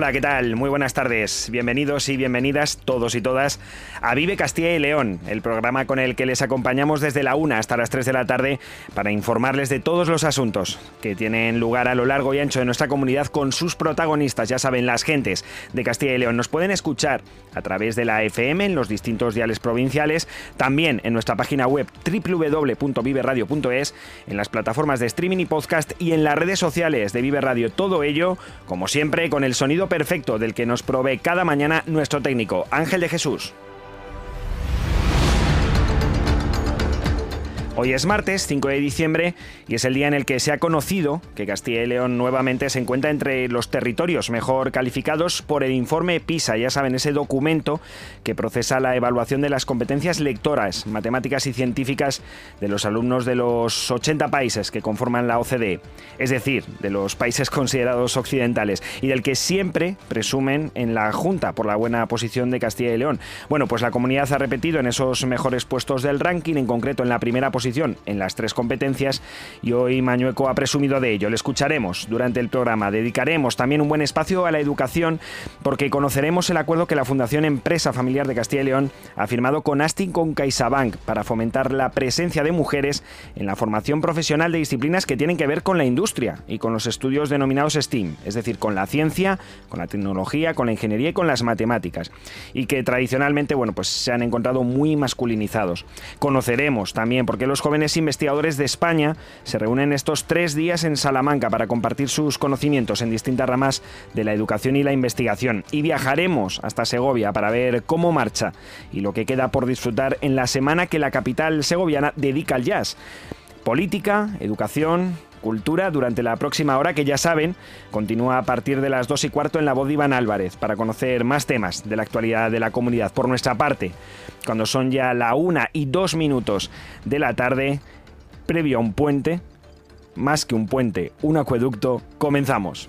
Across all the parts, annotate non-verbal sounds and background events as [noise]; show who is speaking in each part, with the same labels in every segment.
Speaker 1: Hola, ¿qué tal? Muy buenas tardes. Bienvenidos y bienvenidas todos y todas a Vive Castilla y León, el programa con el que les acompañamos desde la 1 hasta las 3 de la tarde para informarles de todos los asuntos que tienen lugar a lo largo y ancho de nuestra comunidad con sus protagonistas, ya saben, las gentes de Castilla y León. Nos pueden escuchar a través de la FM en los distintos diales provinciales, también en nuestra página web www.viveradio.es, en las plataformas de streaming y podcast y en las redes sociales de Vive Radio. Todo ello, como siempre, con el sonido perfecto del que nos provee cada mañana nuestro técnico, Ángel de Jesús. Hoy es martes 5 de diciembre y es el día en el que se ha conocido que Castilla y León nuevamente se encuentra entre los territorios mejor calificados por el informe PISA, ya saben, ese documento que procesa la evaluación de las competencias lectoras, matemáticas y científicas de los alumnos de los 80 países que conforman la OCDE, es decir, de los países considerados occidentales y del que siempre presumen en la Junta por la buena posición de Castilla y León. Bueno, pues la comunidad ha repetido en esos mejores puestos del ranking, en concreto en la primera posición en las tres competencias y hoy Mañueco ha presumido de ello. Le escucharemos durante el programa. Dedicaremos también un buen espacio a la educación porque conoceremos el acuerdo que la Fundación Empresa Familiar de Castilla y León ha firmado con Astin con CaixaBank para fomentar la presencia de mujeres en la formación profesional de disciplinas que tienen que ver con la industria y con los estudios denominados STEAM, es decir, con la ciencia, con la tecnología, con la ingeniería y con las matemáticas, y que tradicionalmente, bueno, pues se han encontrado muy masculinizados. Conoceremos también por qué los jóvenes investigadores de España se reúnen estos tres días en Salamanca para compartir sus conocimientos en distintas ramas de la educación y la investigación. Y viajaremos hasta Segovia para ver cómo marcha y lo que queda por disfrutar en la semana que la capital segoviana dedica al jazz. Política, educación, cultura durante la próxima hora que ya saben continúa a partir de las 2 y cuarto en la voz de Iván Álvarez para conocer más temas de la actualidad de la comunidad. Por nuestra parte, cuando son ya la 1 y 2 minutos de la tarde, previo a un puente, más que un puente, un acueducto, comenzamos.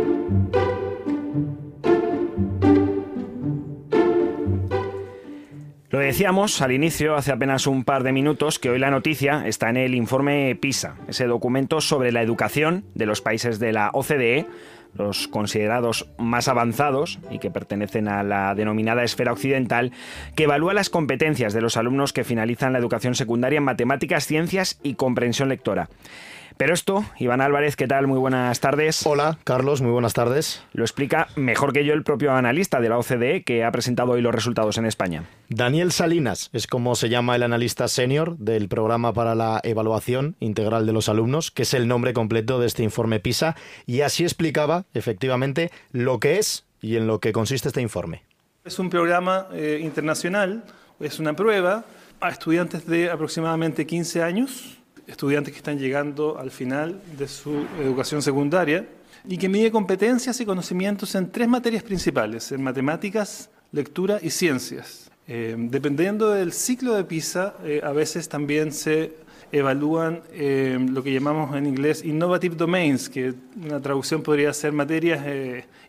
Speaker 1: Lo decíamos al inicio, hace apenas un par de minutos, que hoy la noticia está en el informe PISA, ese documento sobre la educación de los países de la OCDE, los considerados más avanzados y que pertenecen a la denominada esfera occidental, que evalúa las competencias de los alumnos que finalizan la educación secundaria en matemáticas, ciencias y comprensión lectora. Pero esto, Iván Álvarez, ¿qué tal? Muy buenas tardes.
Speaker 2: Hola, Carlos, muy buenas tardes.
Speaker 1: Lo explica mejor que yo el propio analista de la OCDE que ha presentado hoy los resultados en España.
Speaker 2: Daniel Salinas es como se llama el analista senior del programa para la evaluación integral de los alumnos, que es el nombre completo de este informe PISA, y así explicaba efectivamente lo que es y en lo que consiste este informe.
Speaker 3: Es un programa eh, internacional, es una prueba a estudiantes de aproximadamente 15 años estudiantes que están llegando al final de su educación secundaria y que mide competencias y conocimientos en tres materias principales, en matemáticas, lectura y ciencias. Eh, dependiendo del ciclo de PISA, eh, a veces también se evalúan eh, lo que llamamos en inglés innovative domains, que una traducción podría ser materias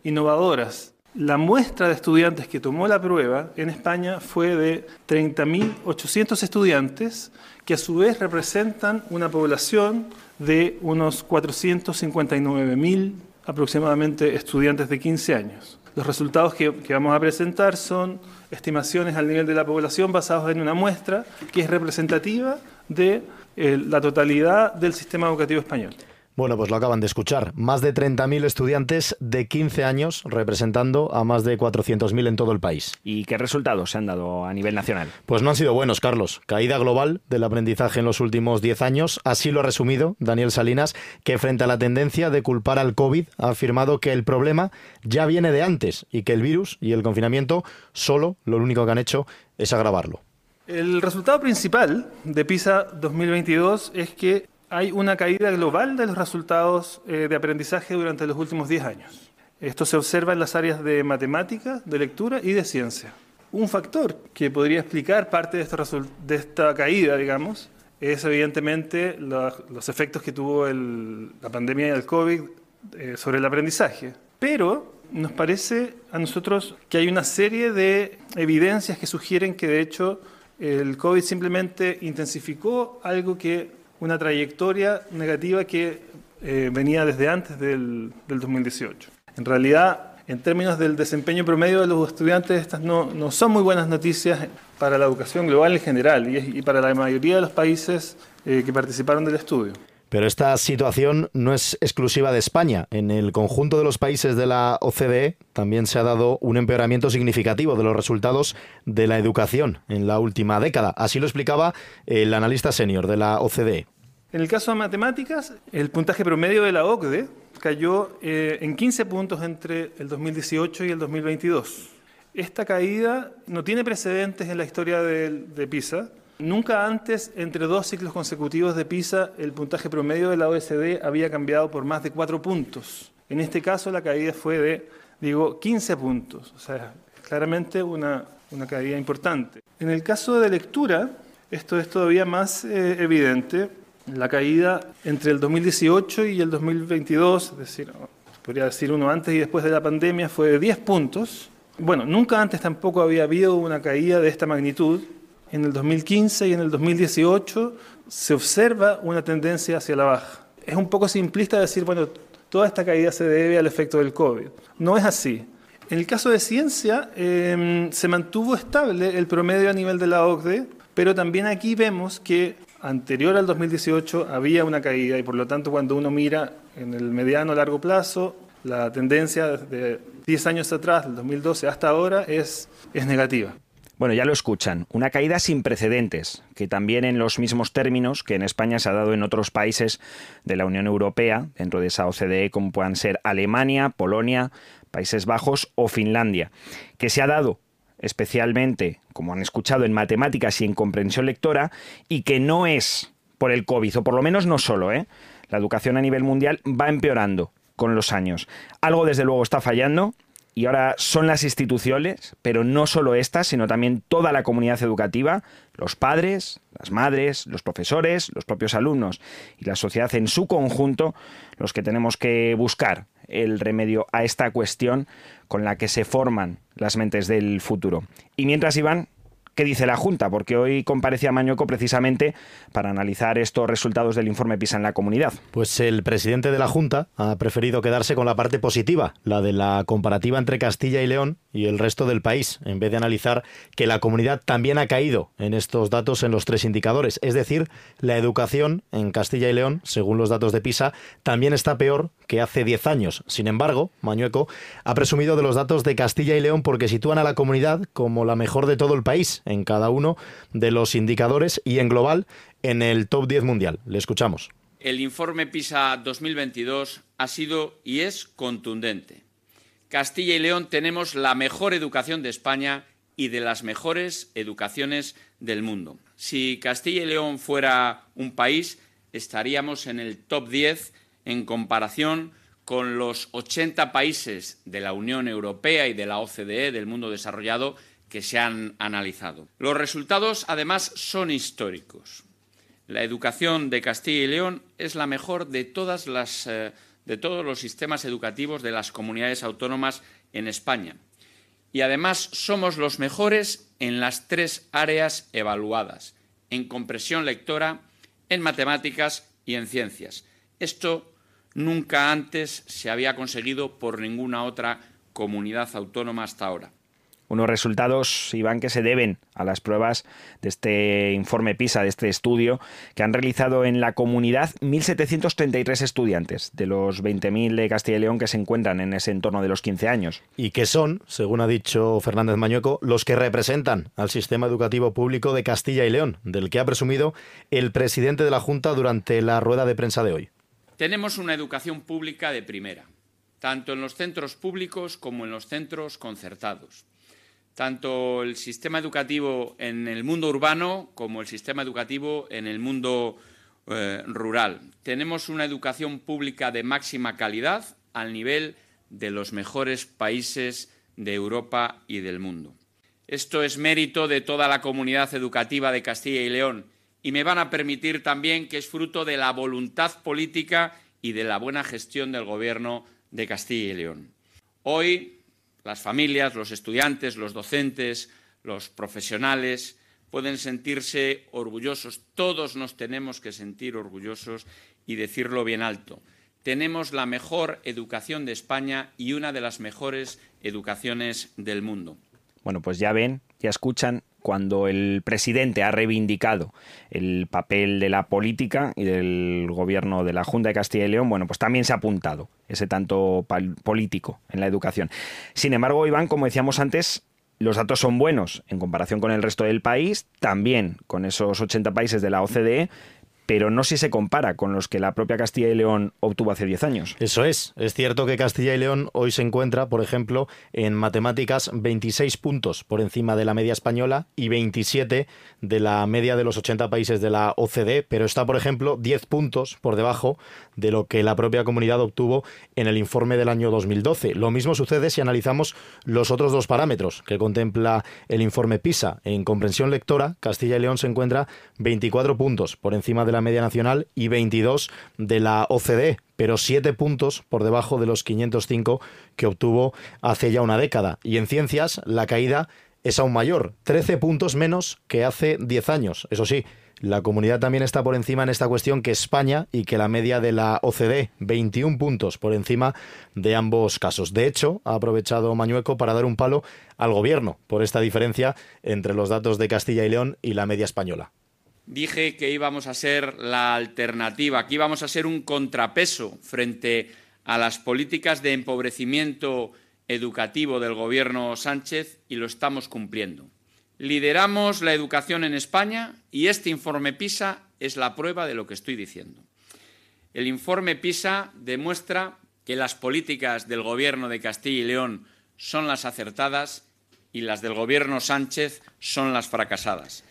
Speaker 3: innovadoras. La muestra de estudiantes que tomó la prueba en España fue de 30.800 estudiantes que a su vez representan una población de unos 459.000 aproximadamente estudiantes de 15 años. Los resultados que, vamos a presentar son estimaciones al nivel de la población basados en una muestra que es representativa de eh, la totalidad del sistema educativo español.
Speaker 2: Bueno, pues lo acaban de escuchar. Más de 30.000 estudiantes de 15 años representando a más de 400.000 en todo el país.
Speaker 1: ¿Y qué resultados se han dado a nivel nacional?
Speaker 2: Pues no han sido buenos, Carlos. Caída global del aprendizaje en los últimos 10 años. Así lo ha resumido Daniel Salinas, que frente a la tendencia de culpar al COVID ha afirmado que el problema ya viene de antes y que el virus y el confinamiento solo lo único que han hecho es agravarlo.
Speaker 3: El resultado principal de PISA 2022 es que hay una caída global de los resultados eh, de aprendizaje durante los últimos 10 años. Esto se observa en las áreas de matemática, de lectura y de ciencia. Un factor que podría explicar parte de, de esta caída, digamos, es evidentemente los efectos que tuvo la pandemia del COVID eh, sobre el aprendizaje. Pero nos parece a nosotros que hay una serie de evidencias que sugieren que de hecho el COVID simplemente intensificó algo que una trayectoria negativa que eh, venía desde antes del, 2018. En realidad, en términos del desempeño promedio de los estudiantes, estas no, son muy buenas noticias para la educación global en general y, para la mayoría de los países eh, que participaron del estudio.
Speaker 2: Pero esta situación no es exclusiva de España. En el conjunto de los países de la OCDE también se ha dado un empeoramiento significativo de los resultados de la educación en la última década. Así lo explicaba el analista senior de la OCDE.
Speaker 3: En el caso de matemáticas, el puntaje promedio de la OCDE cayó eh, en 15 puntos entre el 2018 y el 2022. Esta caída no tiene precedentes en la historia de, PISA. Nunca antes, entre dos ciclos consecutivos de PISA, el puntaje promedio de la OECD había cambiado por más de 4 puntos. En este caso, la caída fue de, digo, 15 puntos. O sea, claramente una, caída importante. En el caso de lectura, esto es todavía más eh, evidente la caída entre el 2018 y el 2022, es decir, podría decir uno antes y después de la pandemia, fue de 10 puntos. Bueno, nunca antes tampoco había habido una caída de esta magnitud. En el 2015 y en el 2018 se observa una tendencia hacia la baja. Es un poco simplista decir, bueno, toda esta caída se debe al efecto del COVID. No es así. En el caso de ciencia, em, se mantuvo estable el promedio a nivel de la OCDE, pero también aquí vemos que anterior al 2018 había una caída y por lo tanto cuando uno mira en el mediano largo plazo, la tendencia de 10 años atrás, del 2012 hasta ahora, es, es negativa.
Speaker 1: Bueno, ya lo escuchan, una caída sin precedentes, que también en los mismos términos que en España se ha dado en otros países de la Unión Europea, dentro de esa OCDE, como puedan ser Alemania, Polonia, Países Bajos o Finlandia, que se ha dado especialmente, como han escuchado, en matemáticas y en comprensión lectora, y que no es por el COVID, o por lo menos no solo, ¿eh? La educación a nivel mundial va empeorando con los años. Algo desde luego está fallando y ahora son las instituciones, pero no solo estas, sino también toda la comunidad educativa, los padres, las madres, los profesores, los propios alumnos y la sociedad en su conjunto, los que tenemos que buscar el remedio a esta cuestión con la que se forman las mentes del futuro. Y mientras, Iván, ¿Qué dice la Junta? Porque hoy comparecía Mañueco precisamente para analizar estos resultados del informe PISA en la comunidad.
Speaker 2: Pues el presidente de la Junta ha preferido quedarse con la parte positiva, la de la comparativa entre Castilla y León y el resto del país, en vez de analizar que la comunidad también ha caído en estos datos en los tres indicadores. Es decir, la educación en Castilla y León, según los datos de PISA, también está peor que hace 10 años. Sin embargo, Mañueco ha presumido de los datos de Castilla y León porque sitúan a la comunidad como la mejor de todo el país en cada uno de los indicadores y en global en el top 10 mundial. Le escuchamos.
Speaker 4: El informe PISA 2022 ha sido y es contundente. Castilla y León tenemos la mejor educación de España y de las mejores educaciones del mundo. Si Castilla y León fuera un país, estaríamos en el top 10 en comparación con los 80 países de la Unión Europea y de la OCDE, del mundo desarrollado, que se han analizado. Los resultados, además, son históricos. La educación de Castilla y León es la mejor de, todas las, eh, de todos los sistemas educativos de las comunidades autónomas en España. Y además somos los mejores en las tres áreas evaluadas, en compresión lectora, en matemáticas y en ciencias. Esto nunca antes se había conseguido por ninguna otra comunidad autónoma hasta ahora.
Speaker 1: Unos resultados, Iván, que se deben a las pruebas de este informe PISA, de este estudio, que han realizado en la comunidad 1.733 estudiantes de los 20.000 de Castilla y León que se encuentran en ese entorno de los 15 años.
Speaker 2: Y que son, según ha dicho Fernández Mañueco, los que representan al sistema educativo público de Castilla y León, del que ha presumido el presidente de la Junta durante la rueda de prensa de hoy.
Speaker 4: Tenemos una educación pública de primera, tanto en los centros públicos como en los centros concertados tanto el sistema educativo en el mundo urbano como el sistema educativo en el mundo eh, rural. Tenemos una educación pública de máxima calidad al nivel de los mejores países de Europa y del mundo. Esto es mérito de toda la comunidad educativa de Castilla y León y me van a permitir también que es fruto de la voluntad política y de la buena gestión del Gobierno de Castilla y León. Hoy las familias, los estudiantes, los docentes, los profesionales pueden sentirse orgullosos. Todos nos tenemos que sentir orgullosos y decirlo bien alto. Tenemos la mejor educación de España y una de las mejores educaciones del mundo.
Speaker 1: Bueno, pues ya ven, ya escuchan cuando el presidente ha reivindicado el papel de la política y del gobierno de la Junta de Castilla y León, bueno, pues también se ha apuntado ese tanto político en la educación. Sin embargo, Iván, como decíamos antes, los datos son buenos en comparación con el resto del país, también con esos 80 países de la OCDE, pero no si se compara con los que la propia Castilla y León obtuvo hace 10 años.
Speaker 2: Eso es. Es cierto que Castilla y León hoy se encuentra, por ejemplo, en matemáticas 26 puntos por encima de la media española y 27 de la media de los 80 países de la OCDE, pero está, por ejemplo, 10 puntos por debajo de lo que la propia comunidad obtuvo en el informe del año 2012. Lo mismo sucede si analizamos los otros dos parámetros que contempla el informe PISA. En comprensión lectora, Castilla y León se encuentra 24 puntos por encima de la media nacional y 22 de la OCDE, pero 7 puntos por debajo de los 505 que obtuvo hace ya una década. Y en ciencias, la caída es aún mayor, 13 puntos menos que hace 10 años. Eso sí, la comunidad también está por encima en esta cuestión que España y que la media de la OCDE, 21 puntos por encima de ambos casos. De hecho, ha aprovechado Mañueco para dar un palo al gobierno por esta diferencia entre los datos de Castilla y León y la media española.
Speaker 4: Dije que íbamos a ser la alternativa, que íbamos a ser un contrapeso frente a las políticas de empobrecimiento educativo del gobierno Sánchez y lo estamos cumpliendo. Lideramos la educación en España y este informe PISA es la prueba de lo que estoy diciendo. El informe PISA demuestra que las políticas del Gobierno de Castilla y León son las acertadas y las del Gobierno Sánchez son las fracasadas.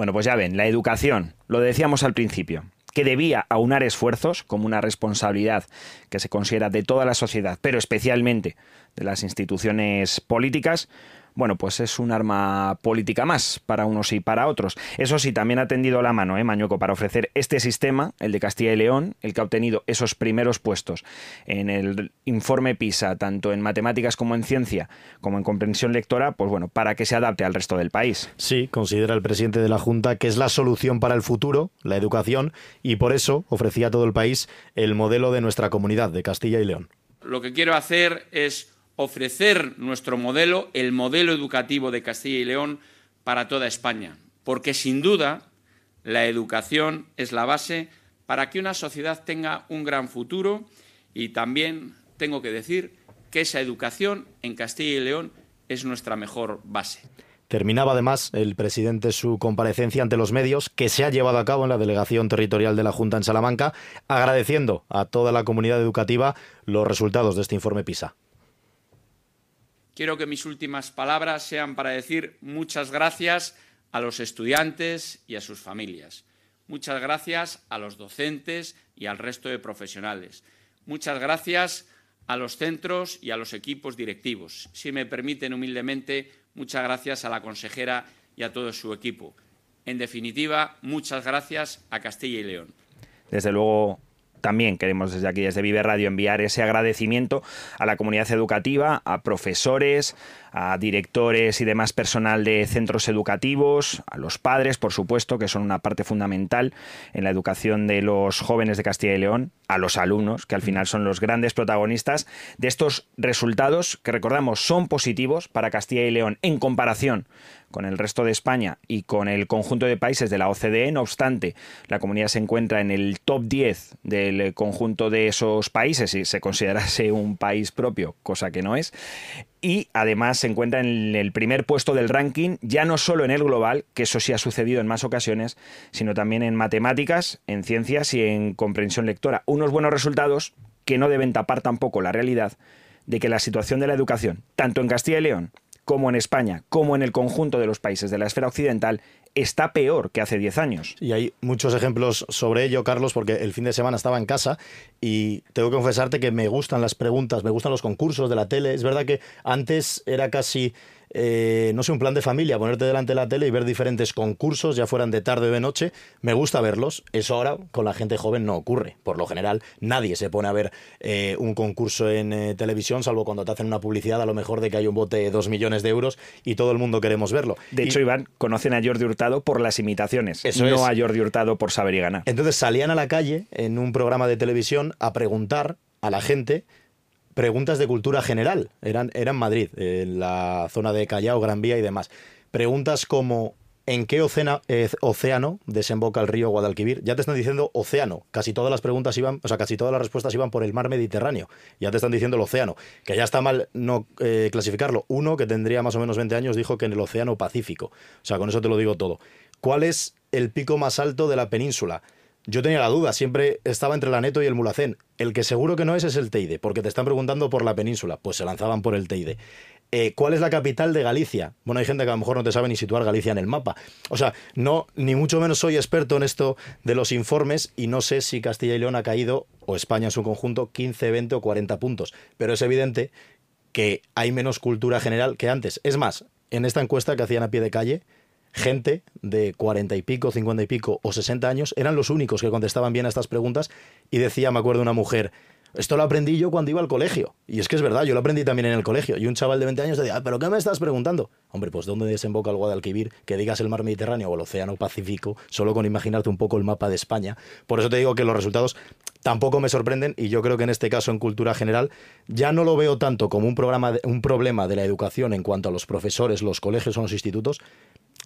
Speaker 1: Bueno, pues ya ven, la educación, lo decíamos al principio, que debía aunar esfuerzos como una responsabilidad que se considera de toda la sociedad, pero especialmente de las instituciones políticas, bueno, pues es un arma política más para unos y para otros. Eso sí, también ha tendido la mano, ¿eh, Mañueco, para ofrecer este sistema, el de Castilla y León, el que ha obtenido esos primeros puestos en el informe PISA, tanto en matemáticas como en ciencia, como en comprensión lectora, pues bueno, para que se adapte al resto del país.
Speaker 2: Sí, considera el presidente de la Junta que es la solución para el futuro, la educación, y por eso ofrecía a todo el país el modelo de nuestra comunidad de Castilla y León.
Speaker 4: Lo que quiero hacer es ofrecer nuestro modelo, el modelo educativo de Castilla y León, para toda España, porque sin duda la educación es la base para que una sociedad tenga un gran futuro y también tengo que decir que esa educación en Castilla y León es nuestra mejor base.
Speaker 2: Terminaba además el presidente su comparecencia ante los medios que se ha llevado a cabo en la delegación territorial de la Junta en Salamanca, agradeciendo a toda la comunidad educativa los resultados de este informe PISA.
Speaker 4: Quiero que mis últimas palabras sean para decir muchas gracias a los estudiantes y a sus familias. Muchas gracias a los docentes y al resto de profesionales. Muchas gracias a los centros y a los equipos directivos. Si me permiten humildemente, muchas gracias a la consejera y a todo su equipo. En definitiva, muchas gracias a Castilla y León.
Speaker 1: Desde luego, también queremos desde aquí, desde Vive Radio, enviar ese agradecimiento a la comunidad educativa, a profesores, a directores y demás personal de centros educativos, a los padres, por supuesto, que son una parte fundamental en la educación de los jóvenes de Castilla y León, a los alumnos, que al final son los grandes protagonistas de estos resultados que recordamos son positivos para Castilla y León en comparación con el resto de España y con el conjunto de países de la OCDE. No obstante, la comunidad se encuentra en el top 10 del conjunto de esos países y se considerase [laughs] un país propio, cosa que no es y además se encuentra en el primer puesto del ranking, ya no solo en el global, que eso sí ha sucedido en más ocasiones, sino también en matemáticas, en ciencias y en comprensión lectora. Unos buenos resultados que no deben tapar tampoco la realidad de que la situación de la educación, tanto en Castilla y León como en España, como en el conjunto de los países de la esfera occidental, está peor que hace 10 años.
Speaker 2: Y hay muchos ejemplos sobre ello, Carlos, porque el fin de semana estaba en casa y tengo que confesarte que me gustan las preguntas, me gustan los concursos de la tele. Es verdad que antes era casi eh, no sé, un plan de familia, ponerte delante de la tele y ver diferentes concursos, ya fueran de tarde o de noche, me gusta verlos. Eso ahora con la gente joven no ocurre. Por lo general, nadie se pone a ver eh, un concurso en eh, televisión, salvo cuando te hacen una publicidad, a lo mejor de que hay un bote de dos millones de euros y todo el mundo queremos verlo.
Speaker 1: De hecho, Iván, conocen a Jordi Hurtado por las imitaciones, no a Jordi Hurtado por saber y ganar.
Speaker 2: Entonces salían a la calle en un programa de televisión a preguntar a la gente preguntas de cultura general. Eran, eran Madrid, en la zona de Callao, Gran Vía y demás. Preguntas como ¿En qué eh, océano desemboca el río Guadalquivir? Ya te están diciendo océano. Casi todas las preguntas iban, o sea, casi todas las respuestas iban por el mar Mediterráneo. Ya te están diciendo el océano. Que ya está mal no eh, clasificarlo. Uno, que tendría más o menos 20 años, dijo que en el océano Pacífico. O sea, con eso te lo digo todo. ¿Cuál es el pico más alto de la península? Yo tenía la duda, siempre estaba entre la Neto y el Mulacén. El que seguro que no es es el Teide, porque te están preguntando por la península. Pues se lanzaban por el Teide. Eh, ¿Cuál es la capital de Galicia? Bueno, hay gente que a lo mejor no te sabe ni situar Galicia en el mapa. O sea, no, ni mucho menos soy experto en esto de los informes y no sé si Castilla y León ha caído, o España en su conjunto, 15, 20 o 40 puntos. Pero es evidente que hay menos cultura general que antes. Es más, en esta encuesta que hacían a pie de calle, gente de cuarenta y pico, cincuenta y pico o sesenta años eran los únicos que contestaban bien a estas preguntas y decía, me acuerdo una mujer, esto lo aprendí yo cuando iba al colegio. Y es que es verdad, yo lo aprendí también en el colegio. Y un chaval de 20 años decía, ¿pero qué me estás preguntando? Hombre, pues ¿dónde desemboca el Guadalquivir? Que digas el mar Mediterráneo o el Océano Pacífico, solo con imaginarte un poco el mapa de España. Por eso te digo que los resultados tampoco me sorprenden y yo creo que en este caso en cultura general ya no lo veo tanto como un, programa un problema de la educación en cuanto a los profesores, los colegios o los institutos,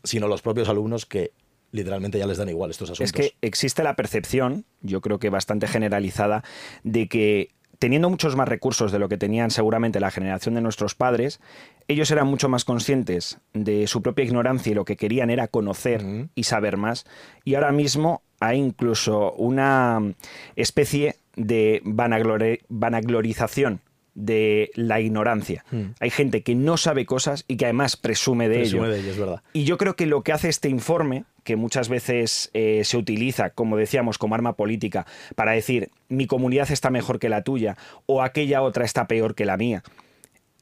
Speaker 2: sino los propios alumnos que literalmente ya les dan igual estos asuntos.
Speaker 1: Es que existe la percepción, yo creo que bastante generalizada, de que teniendo muchos más recursos de lo que tenían seguramente la generación de nuestros padres, ellos eran mucho más conscientes de su propia ignorancia y lo que querían era conocer y saber más. Y ahora mismo hay incluso una especie de vanaglorización de la ignorancia. Hmm. Hay gente que no sabe cosas y que además presume de ello.
Speaker 2: es verdad.
Speaker 1: Y yo creo que lo que hace este informe, que muchas veces eh, se utiliza, como decíamos, como arma política, para decir mi comunidad está mejor que la tuya o aquella otra está peor que la mía.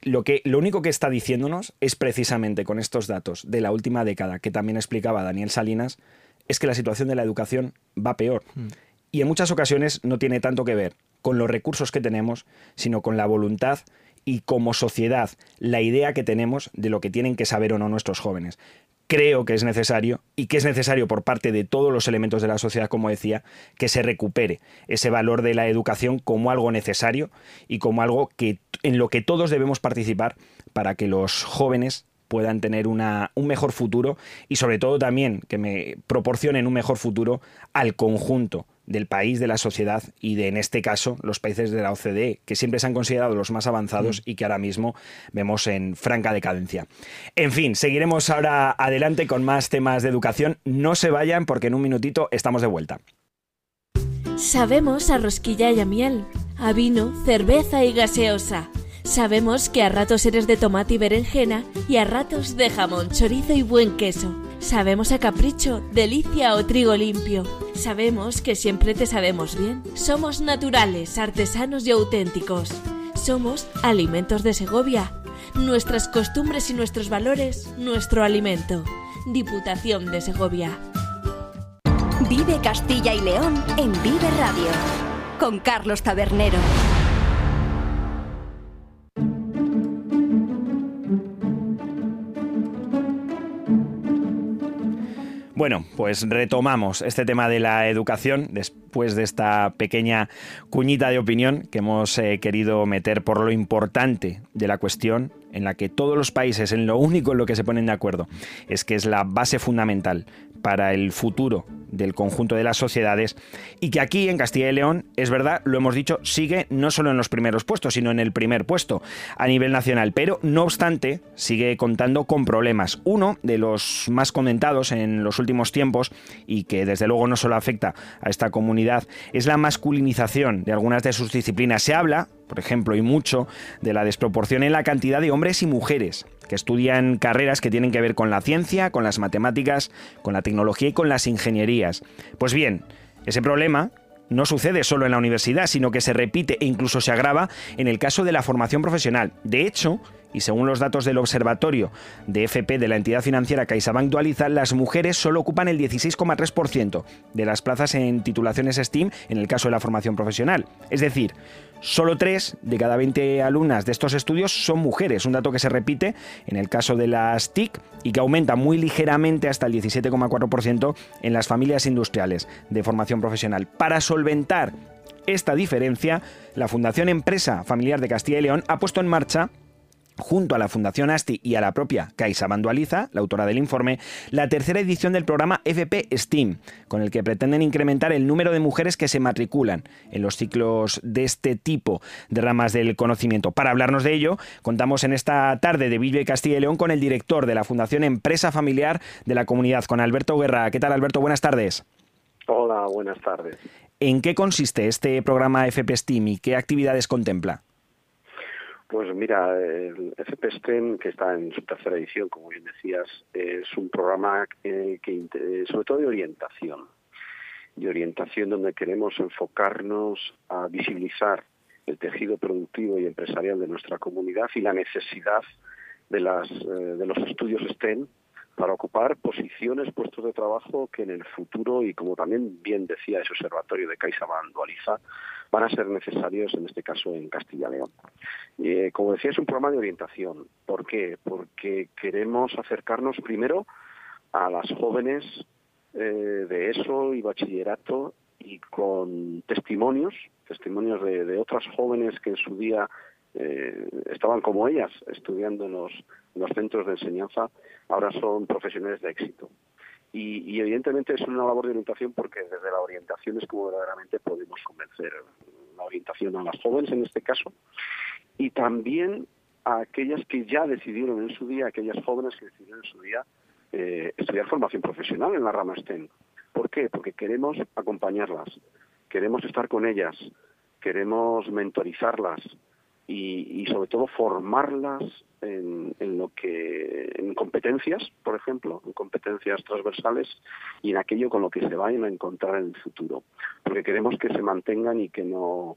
Speaker 1: Lo, que, lo único que está diciéndonos es precisamente con estos datos de la última década, que también explicaba Daniel Salinas, es que la situación de la educación va peor. Hmm. Y en muchas ocasiones no tiene tanto que ver con los recursos que tenemos, sino con la voluntad y como sociedad la idea que tenemos de lo que tienen que saber o no nuestros jóvenes. Creo que es necesario y que es necesario por parte de todos los elementos de la sociedad, como decía, que se recupere ese valor de la educación como algo necesario y como algo que en lo que todos debemos participar para que los jóvenes puedan tener una, un mejor futuro y sobre todo también que me proporcionen un mejor futuro al conjunto del país, de la sociedad y de, en este caso, los países de la OCDE, que siempre se han considerado los más avanzados mm. y que ahora mismo vemos en franca decadencia. En fin, seguiremos ahora adelante con más temas de educación. No se vayan porque en un minutito estamos de vuelta.
Speaker 5: Sabemos a rosquilla y a miel, a vino, cerveza y gaseosa. Sabemos que a ratos eres de tomate y berenjena y a ratos de jamón, chorizo y buen queso. Sabemos a capricho, delicia o trigo limpio. Sabemos que siempre te sabemos bien. Somos naturales, artesanos y auténticos. Somos Alimentos de Segovia. Nuestras costumbres y nuestros valores, nuestro alimento. Diputación de Segovia.
Speaker 6: Vive Castilla y León en Vive Radio con Carlos Tabernero.
Speaker 1: Bueno, pues retomamos este tema de la educación después de esta pequeña cuñita de opinión que hemos eh, querido meter por lo importante de la cuestión en la que todos los países en lo único en lo que se ponen de acuerdo es que es la base fundamental para el futuro del conjunto de las sociedades y que aquí en Castilla y León, es verdad, lo hemos dicho, sigue no solo en los primeros puestos, sino en el primer puesto a nivel nacional, pero no obstante sigue contando con problemas. Uno de los más comentados en los últimos tiempos y que desde luego no solo afecta a esta comunidad es la masculinización de algunas de sus disciplinas. Se habla, por ejemplo, y mucho de la desproporción en la cantidad de hombres y mujeres que estudian carreras que tienen que ver con la ciencia, con las matemáticas, con la tecnología y con las ingenierías. Pues bien, ese problema no sucede solo en la universidad, sino que se repite e incluso se agrava en el caso de la formación profesional. De hecho, y según los datos del Observatorio de FP de la entidad financiera CaixaBank Dualiza, las mujeres solo ocupan el 16,3% de las plazas en titulaciones STEAM en el caso de la formación profesional. Es decir, solo 3 de cada 20 alumnas de estos estudios son mujeres, un dato que se repite en el caso de las TIC y que aumenta muy ligeramente hasta el 17,4% en las familias industriales de formación profesional. Para solventar esta diferencia, la Fundación Empresa Familiar de Castilla y León ha puesto en marcha junto a la Fundación ASTI y a la propia Caixa Bandualiza, la autora del informe, la tercera edición del programa FP STEAM, con el que pretenden incrementar el número de mujeres que se matriculan en los ciclos de este tipo de ramas del conocimiento. Para hablarnos de ello, contamos en esta tarde de Villa y Castilla y León con el director de la Fundación Empresa Familiar de la Comunidad, con Alberto Guerra. ¿Qué tal, Alberto? Buenas tardes.
Speaker 7: Hola, buenas tardes.
Speaker 1: ¿En qué consiste este programa FP STEAM y qué actividades contempla?
Speaker 7: Pues mira, el FP que está en su tercera edición, como bien decías, es un programa eh, que, sobre todo de orientación, de orientación donde queremos enfocarnos a visibilizar el tejido productivo y empresarial de nuestra comunidad y la necesidad de, las, eh, de los estudios STEM para ocupar posiciones, puestos de trabajo que en el futuro, y como también bien decía ese observatorio de CaixaBank Dualiza, van a ser necesarios en este caso en Castilla y León. Eh, como decía, es un programa de orientación. ¿Por qué? Porque queremos acercarnos primero a las jóvenes eh, de ESO y bachillerato y con testimonios, testimonios de, otras jóvenes que en su día eh, estaban como ellas estudiando en los, en los centros de enseñanza, ahora son profesionales de éxito. Y, evidentemente es una labor de orientación porque desde la orientación es como verdaderamente podemos convencer la orientación a las jóvenes en este caso y también a aquellas que ya decidieron en su día, aquellas jóvenes que decidieron en su día eh, estudiar formación profesional en la rama STEM. ¿Por qué? Porque queremos acompañarlas, queremos estar con ellas, queremos mentorizarlas, y, sobre todo formarlas en, lo que en competencias, por ejemplo, en competencias transversales y en aquello con lo que se vayan a encontrar en el futuro, porque queremos que se mantengan y que no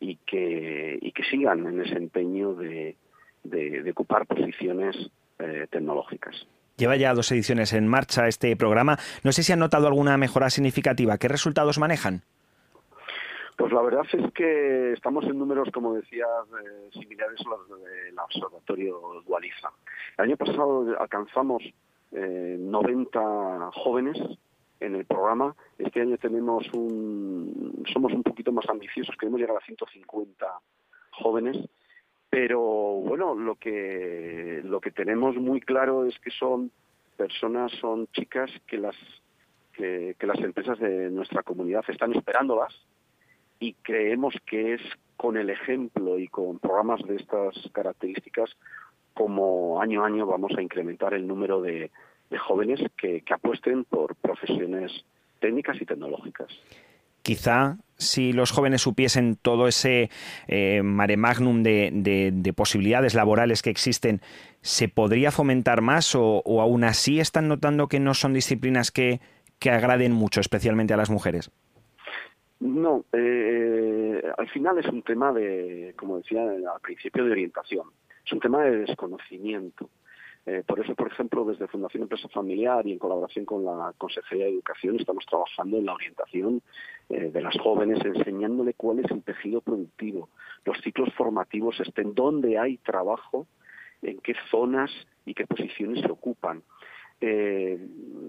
Speaker 7: y que y que sigan en ese empeño de, de, ocupar posiciones eh, tecnológicas.
Speaker 1: Lleva ya dos ediciones en marcha este programa. No sé si han notado alguna mejora significativa. ¿Qué resultados manejan?
Speaker 7: Pues la verdad es que estamos en números, como decía, eh, similares a los del Observatorio Dualiza. El año pasado alcanzamos 90 eh, jóvenes en el programa. Este año tenemos un, somos un poquito más ambiciosos, queremos llegar a 150 jóvenes. Pero bueno, lo que lo que tenemos muy claro es que son personas, son chicas que las que las empresas de nuestra comunidad están esperándolas y creemos que es con el ejemplo y con programas de estas características como año a año vamos a incrementar el número de, jóvenes que, apuesten por profesiones técnicas y tecnológicas.
Speaker 1: Quizá si los jóvenes supiesen todo ese eh, mare magnum de, posibilidades laborales que existen, ¿se podría fomentar más o, aún así están notando que no son disciplinas que agraden mucho, especialmente a las mujeres?
Speaker 7: No, eh, al final es un tema de, como decía al principio, de orientación. Es un tema de desconocimiento. Eh, por eso, por ejemplo, desde Fundación Empresa Familiar y en colaboración con la Consejería de Educación estamos trabajando en la orientación eh, de las jóvenes, enseñándole cuál es el tejido productivo, los ciclos formativos estén, dónde hay trabajo, en qué zonas y qué posiciones se ocupan. Eh,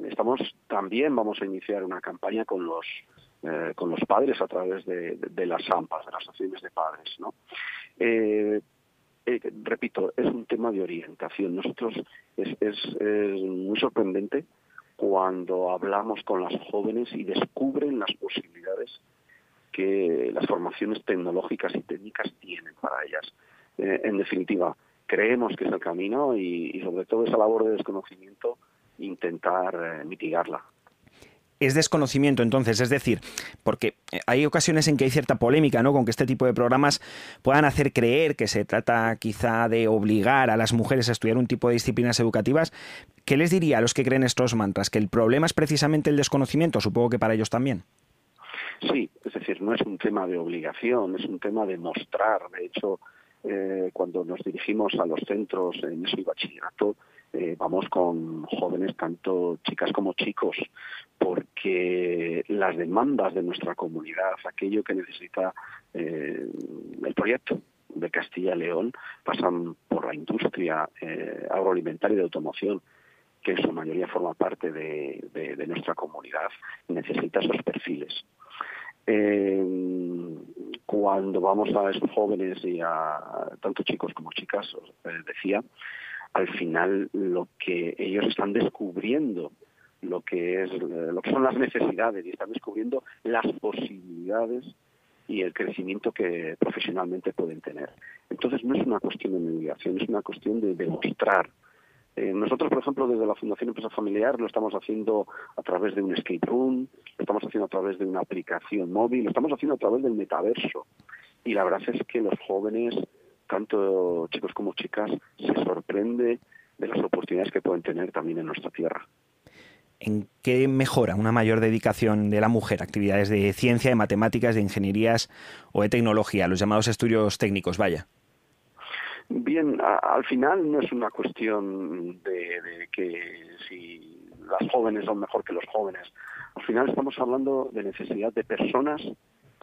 Speaker 7: estamos también vamos a iniciar una campaña con los con los padres a través de, las AMPAs, de las asociaciones de padres, ¿no? Eh, repito, es un tema de orientación. Nosotros es, es, muy sorprendente cuando hablamos con las jóvenes y descubren las posibilidades que las formaciones tecnológicas y técnicas tienen para ellas. Eh, en definitiva, creemos que es el camino y, sobre todo esa labor de desconocimiento intentar eh, mitigarla
Speaker 1: es desconocimiento entonces, es decir, porque eh, hay ocasiones en que hay cierta polémica, ¿no? Con que este tipo de programas puedan hacer creer que se trata quizá de obligar a las mujeres a estudiar un tipo de disciplinas educativas. ¿Qué les diría a los que creen estos mantras? ¿Que el problema es precisamente el desconocimiento? Supongo que para ellos también.
Speaker 7: Sí, es decir, no es un tema de obligación, es un tema de mostrar. De hecho, eh, cuando nos dirigimos a los centros en ese bachillerato, eh, vamos con jóvenes, tanto chicas como chicos, porque las demandas de nuestra comunidad, aquello que necesita eh, el proyecto de Castilla y León, pasan por la industria eh, agroalimentaria y de automoción, que en su mayoría forma parte de, nuestra comunidad, necesita esos perfiles. cuando vamos a esos jóvenes y a tanto chicos como chicas, os decía, al final lo que ellos están descubriendo lo que es lo que son las necesidades y están descubriendo las posibilidades y el crecimiento que profesionalmente pueden tener. Entonces no es una cuestión de mediación, es una cuestión de demostrar. Eh, nosotros, por ejemplo, desde la Fundación Empresa Familiar lo estamos haciendo a través de un escape room, lo estamos haciendo a través de una aplicación móvil, lo estamos haciendo a través del metaverso. Y la verdad es que los jóvenes tanto chicos como chicas, se sorprende de las oportunidades que pueden tener también en nuestra tierra.
Speaker 1: ¿En qué mejora una mayor dedicación de la mujer? Actividades de ciencia, de matemáticas, de ingenierías o de tecnología, los llamados estudios técnicos, vaya.
Speaker 7: Bien, al final no es una cuestión de, de, que si las jóvenes son mejor que los jóvenes. Al final estamos hablando de necesidad de personas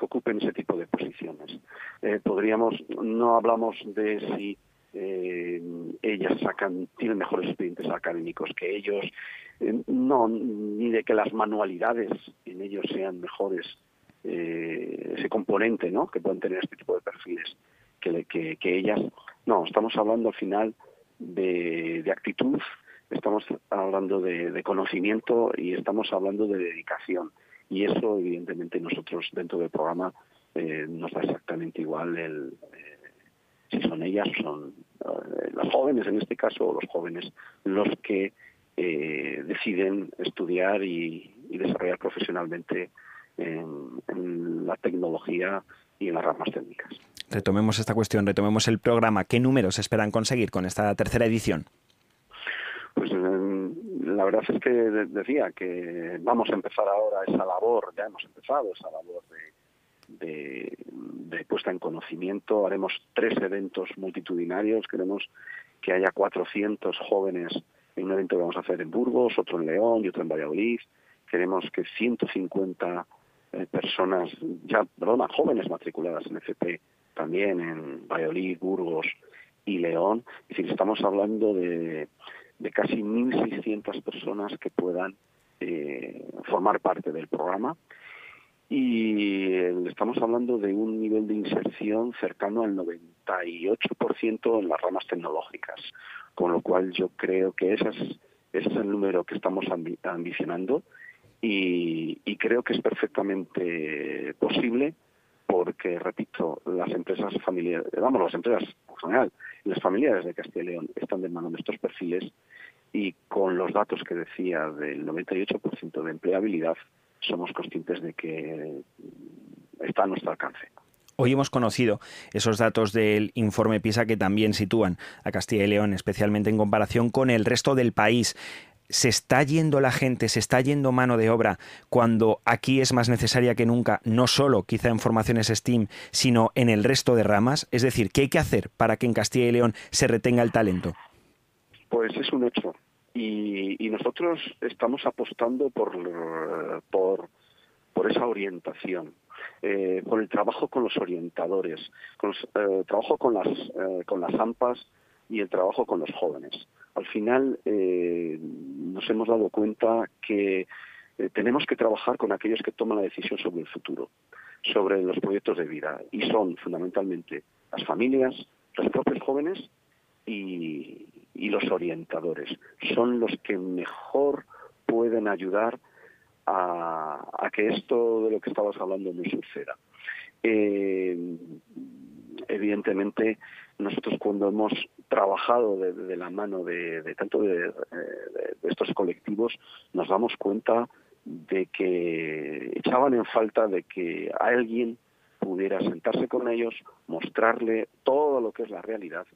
Speaker 7: que ocupen ese tipo de posiciones. Eh, podríamos, no hablamos de si eh, ellas sacan, tienen mejores expedientes académicos que ellos, eh, no, ni de que las manualidades en ellos sean mejores, ese componente ¿no? que pueden tener este tipo de perfiles que, que, ellas. No, estamos hablando al final de, actitud, estamos hablando de conocimiento y estamos hablando de dedicación y eso evidentemente nosotros dentro del programa eh, nos da exactamente igual el, eh, si son ellas o son eh, las jóvenes en este caso o los jóvenes los que deciden estudiar y, desarrollar profesionalmente en, la tecnología y en las ramas técnicas.
Speaker 1: Retomemos esta cuestión, retomemos el programa. ¿Qué números esperan conseguir con esta tercera edición?
Speaker 7: Pues la verdad es que decía que vamos a empezar ahora esa labor, ya hemos empezado esa labor de, puesta en conocimiento. Haremos tres eventos multitudinarios. Queremos que haya 400 jóvenes en un evento que vamos a hacer en Burgos, otro en León y otro en Valladolid. Queremos que 150 eh, personas, ya, perdona, jóvenes matriculadas en FP también en Valladolid, Burgos y León. Es decir, estamos hablando de de casi 1.600 personas que puedan eh, formar parte del programa. Y estamos hablando de un nivel de inserción cercano al 98% en las ramas tecnológicas, con lo cual yo creo que ese es, ese es el número que estamos ambicionando y, creo que es perfectamente posible porque, repito, las empresas familiares, vamos, las empresas en general, las familiares de Castilla y León están demandando estos perfiles y con los datos que decía del 98% de empleabilidad, somos conscientes de que está a nuestro alcance.
Speaker 1: Hoy hemos conocido esos datos del informe PISA que también sitúan a Castilla y León, especialmente en comparación con el resto del país. ¿Se está yendo la gente, se está yendo mano de obra cuando aquí es más necesaria que nunca, no solo quizá en formaciones STEAM, sino en el resto de ramas? Es decir, ¿qué hay que hacer para que en Castilla y León se retenga el talento?
Speaker 7: Pues es un hecho. Y, nosotros estamos apostando por, por, esa orientación, eh, por el trabajo con los orientadores, con el eh, trabajo con las, eh, con las AMPAs y el trabajo con los jóvenes. Al final nos hemos dado cuenta que tenemos que trabajar con aquellos que toman la decisión sobre el futuro, sobre los proyectos de vida, y son fundamentalmente las familias, los propios jóvenes y, y los orientadores. Son los que mejor pueden ayudar a, que esto de lo que estabas hablando no suceda. Eh, evidentemente, nosotros cuando hemos trabajado de, la mano de, tanto de, estos colectivos, nos damos cuenta de que echaban en falta de que alguien pudiera sentarse con ellos, mostrarle todo lo que es la realidad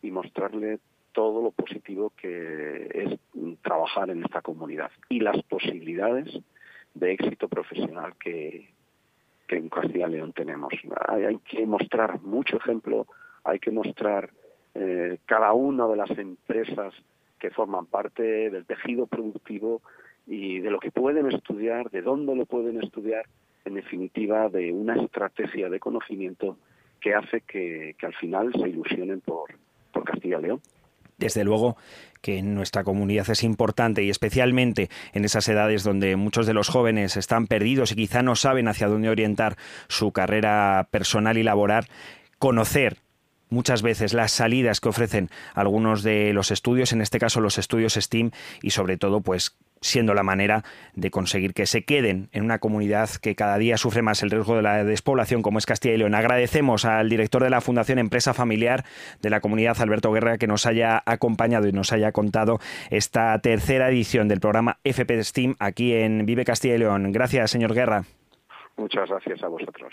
Speaker 7: y mostrarle todo lo positivo que es trabajar en esta comunidad y las posibilidades de éxito profesional que, en Castilla y León tenemos. Hay, que mostrar mucho ejemplo, hay que mostrar eh, cada una de las empresas que forman parte del tejido productivo y de lo que pueden estudiar, de dónde lo pueden estudiar, en definitiva, de una estrategia de conocimiento que hace que, al final se ilusionen por, por Castilla y León.
Speaker 1: Desde luego que en nuestra comunidad es importante y especialmente en esas edades donde muchos de los jóvenes están perdidos y quizá no saben hacia dónde orientar su carrera personal y laboral, conocer muchas veces las salidas que ofrecen algunos de los estudios, en este caso los estudios STEAM, y sobre todo, pues siendo la manera de conseguir que se queden en una comunidad que cada día sufre más el riesgo de la despoblación como es Castilla y León. Agradecemos al director de la Fundación Empresa Familiar de la comunidad, Alberto Guerra, que nos haya acompañado y nos haya contado esta tercera edición del programa FP STEAM aquí en Vive Castilla y León. Gracias, señor Guerra.
Speaker 7: Muchas gracias a vosotros.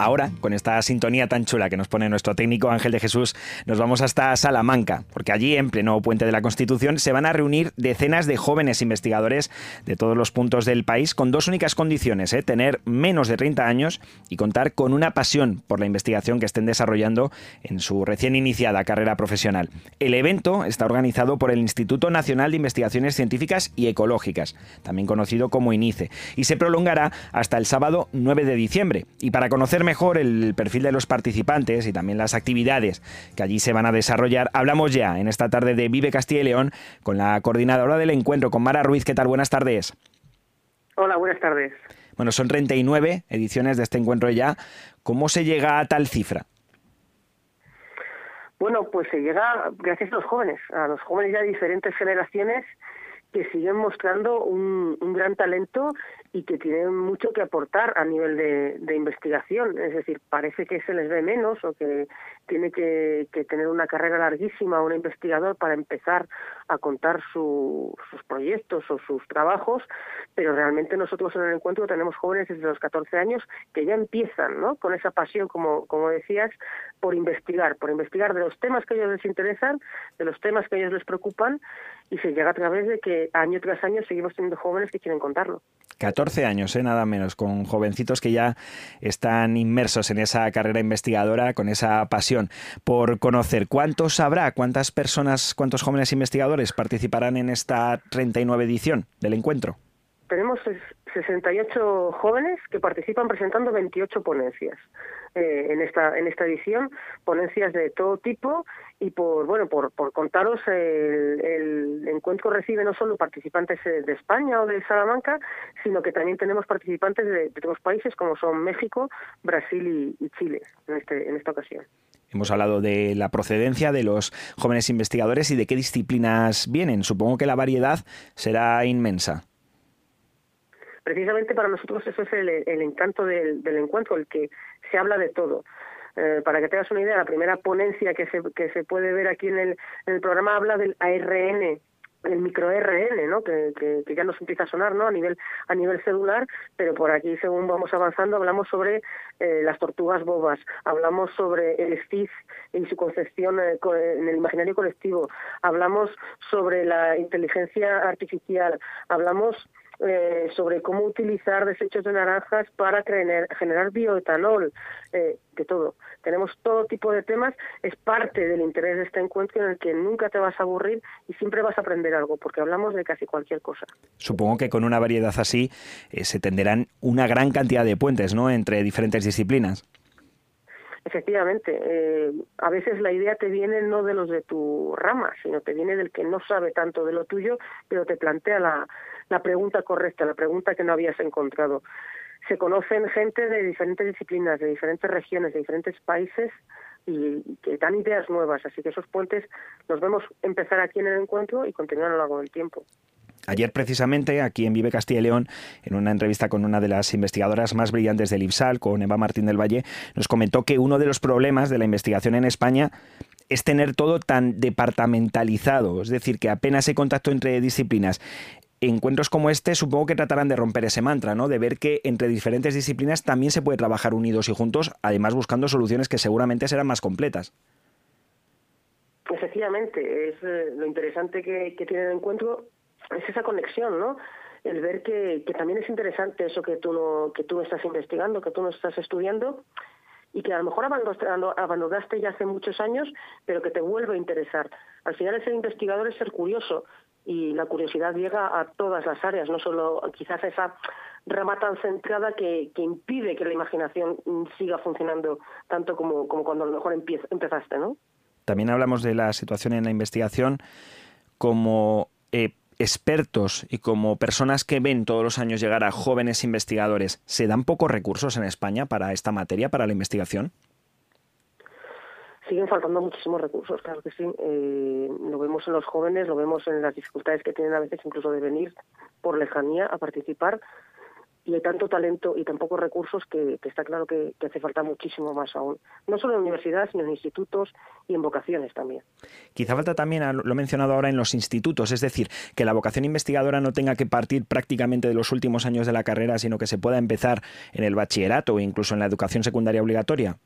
Speaker 1: Ahora, con esta sintonía tan chula que nos pone nuestro técnico Ángel de Jesús, nos vamos hasta Salamanca, porque allí, en pleno puente de la Constitución, se van a reunir decenas de jóvenes investigadores de todos los puntos del país con dos únicas condiciones, ¿eh? tener menos de 30 años y contar con una pasión por la investigación que estén desarrollando en su recién iniciada carrera profesional. El evento está organizado por el Instituto Nacional de Investigaciones Científicas y Ecológicas, también conocido como INICE, y se prolongará hasta el sábado 9 de diciembre. Y para conocerme mejor el perfil de los participantes y también las actividades que allí se van a desarrollar, hablamos ya en esta tarde de Vive Castilla y León con la coordinadora del encuentro, con Mara Ruiz. ¿Qué tal? Buenas tardes.
Speaker 8: Hola, buenas tardes.
Speaker 1: Bueno, son 39 ediciones de este encuentro ya. ¿Cómo se llega a tal cifra?
Speaker 8: Bueno, pues se llega gracias a los jóvenes, a los jóvenes ya de diferentes generaciones que siguen mostrando un, un gran talento y que tienen mucho que aportar a nivel de, de, investigación. Es decir, parece que se les ve menos o que tiene que, tener una carrera larguísima un investigador para empezar a contar sus proyectos o sus trabajos, pero realmente nosotros en el encuentro tenemos jóvenes desde los 14 años que ya empiezan ¿no? con esa pasión, como, como decías, por investigar, por investigar de los temas que a ellos les interesan, de los temas que a ellos les preocupan y se llega a través de que año tras año seguimos teniendo jóvenes que quieren contarlo.
Speaker 1: 14 años, ¿eh? nada menos, con jovencitos que ya están inmersos en esa carrera investigadora, con esa pasión por conocer. ¿Cuántos habrá? ¿Cuántas personas, cuántos jóvenes investigadores participarán en esta 39 edición del encuentro?
Speaker 8: Tenemos 68 jóvenes que participan presentando 28 ponencias eh, en esta en esta edición, ponencias de todo tipo y por bueno por, por contaros el, encuentro recibe no solo participantes eh, de España o de Salamanca, sino que también tenemos participantes de, de otros países como son México, Brasil y, y Chile en este en esta ocasión.
Speaker 1: Hemos hablado de la procedencia de los jóvenes investigadores y de qué disciplinas vienen. Supongo que la variedad será inmensa
Speaker 8: precisamente para nosotros eso es el, encanto del, encuentro, el que se habla de todo. Eh, para que tengas una idea, la primera ponencia que se, que se puede ver aquí en el, programa habla del ARN, el micro RN, ¿no? Que, que, ya nos empieza a sonar, ¿no? A nivel a nivel celular, pero por aquí según vamos avanzando hablamos sobre eh, las tortugas bobas, hablamos sobre el STIF y su concepción eh, en el imaginario colectivo, hablamos sobre la inteligencia artificial, hablamos eh, sobre cómo utilizar desechos de naranjas para generar bioetanol, eh, de todo. Tenemos todo tipo de temas, es parte del interés de este encuentro en el que nunca te vas a aburrir y siempre vas a aprender algo, porque hablamos de casi cualquier cosa.
Speaker 1: Supongo que con una variedad así eh, se tenderán una gran cantidad de puentes, ¿no?, entre diferentes disciplinas.
Speaker 8: Efectivamente, eh, a veces la idea te viene no de los de tu rama, sino te viene del que no sabe tanto de lo tuyo, pero te plantea la, la pregunta correcta, la pregunta que no habías encontrado. Se conocen gente de diferentes disciplinas, de diferentes regiones, de diferentes países y que dan ideas nuevas. Así que esos puentes los vemos empezar aquí en el encuentro y continuar a lo largo del tiempo.
Speaker 1: Ayer precisamente, aquí en Vive Castilla y León, en una entrevista con una de las investigadoras más brillantes del IPSAL, con Eva Martín del Valle, nos comentó que uno de los problemas de la investigación en España es tener todo tan departamentalizado, es decir, que apenas hay contacto entre disciplinas. Encuentros como este supongo que tratarán de romper ese mantra, ¿no? De ver que entre diferentes disciplinas también se puede trabajar unidos y juntos, además buscando soluciones que seguramente serán más completas.
Speaker 8: Efectivamente, es eh, lo interesante que, tiene el encuentro es esa conexión, ¿no? El ver que, que también es interesante eso que tú, no, que tú estás investigando, que tú no estás estudiando y que a lo mejor abandonaste ya hace muchos años, pero que te vuelve a interesar. Al final, ser investigador es ser curioso y la curiosidad llega a todas las áreas, no solo quizás esa rama tan centrada que, que impide que la imaginación siga funcionando tanto como, como cuando a lo mejor empezaste, ¿no?
Speaker 1: También hablamos de la situación en la investigación como eh, expertos y como personas que ven todos los años llegar a jóvenes investigadores, ¿se dan pocos recursos en España para esta materia, para la investigación?
Speaker 8: Siguen faltando muchísimos recursos, claro que sí. Eh, lo vemos en los jóvenes, lo vemos en las dificultades que tienen a veces incluso de venir por lejanía a participar y hay tanto talento y tan pocos recursos que, está claro que, hace falta muchísimo más aún. No solo en universidades, sino en institutos y en vocaciones también.
Speaker 1: Quizá falta también, lo he mencionado ahora, en los institutos, es decir, que la vocación investigadora no tenga que partir prácticamente de los últimos años de la carrera, sino que se pueda empezar en el bachillerato o incluso en la educación secundaria obligatoria.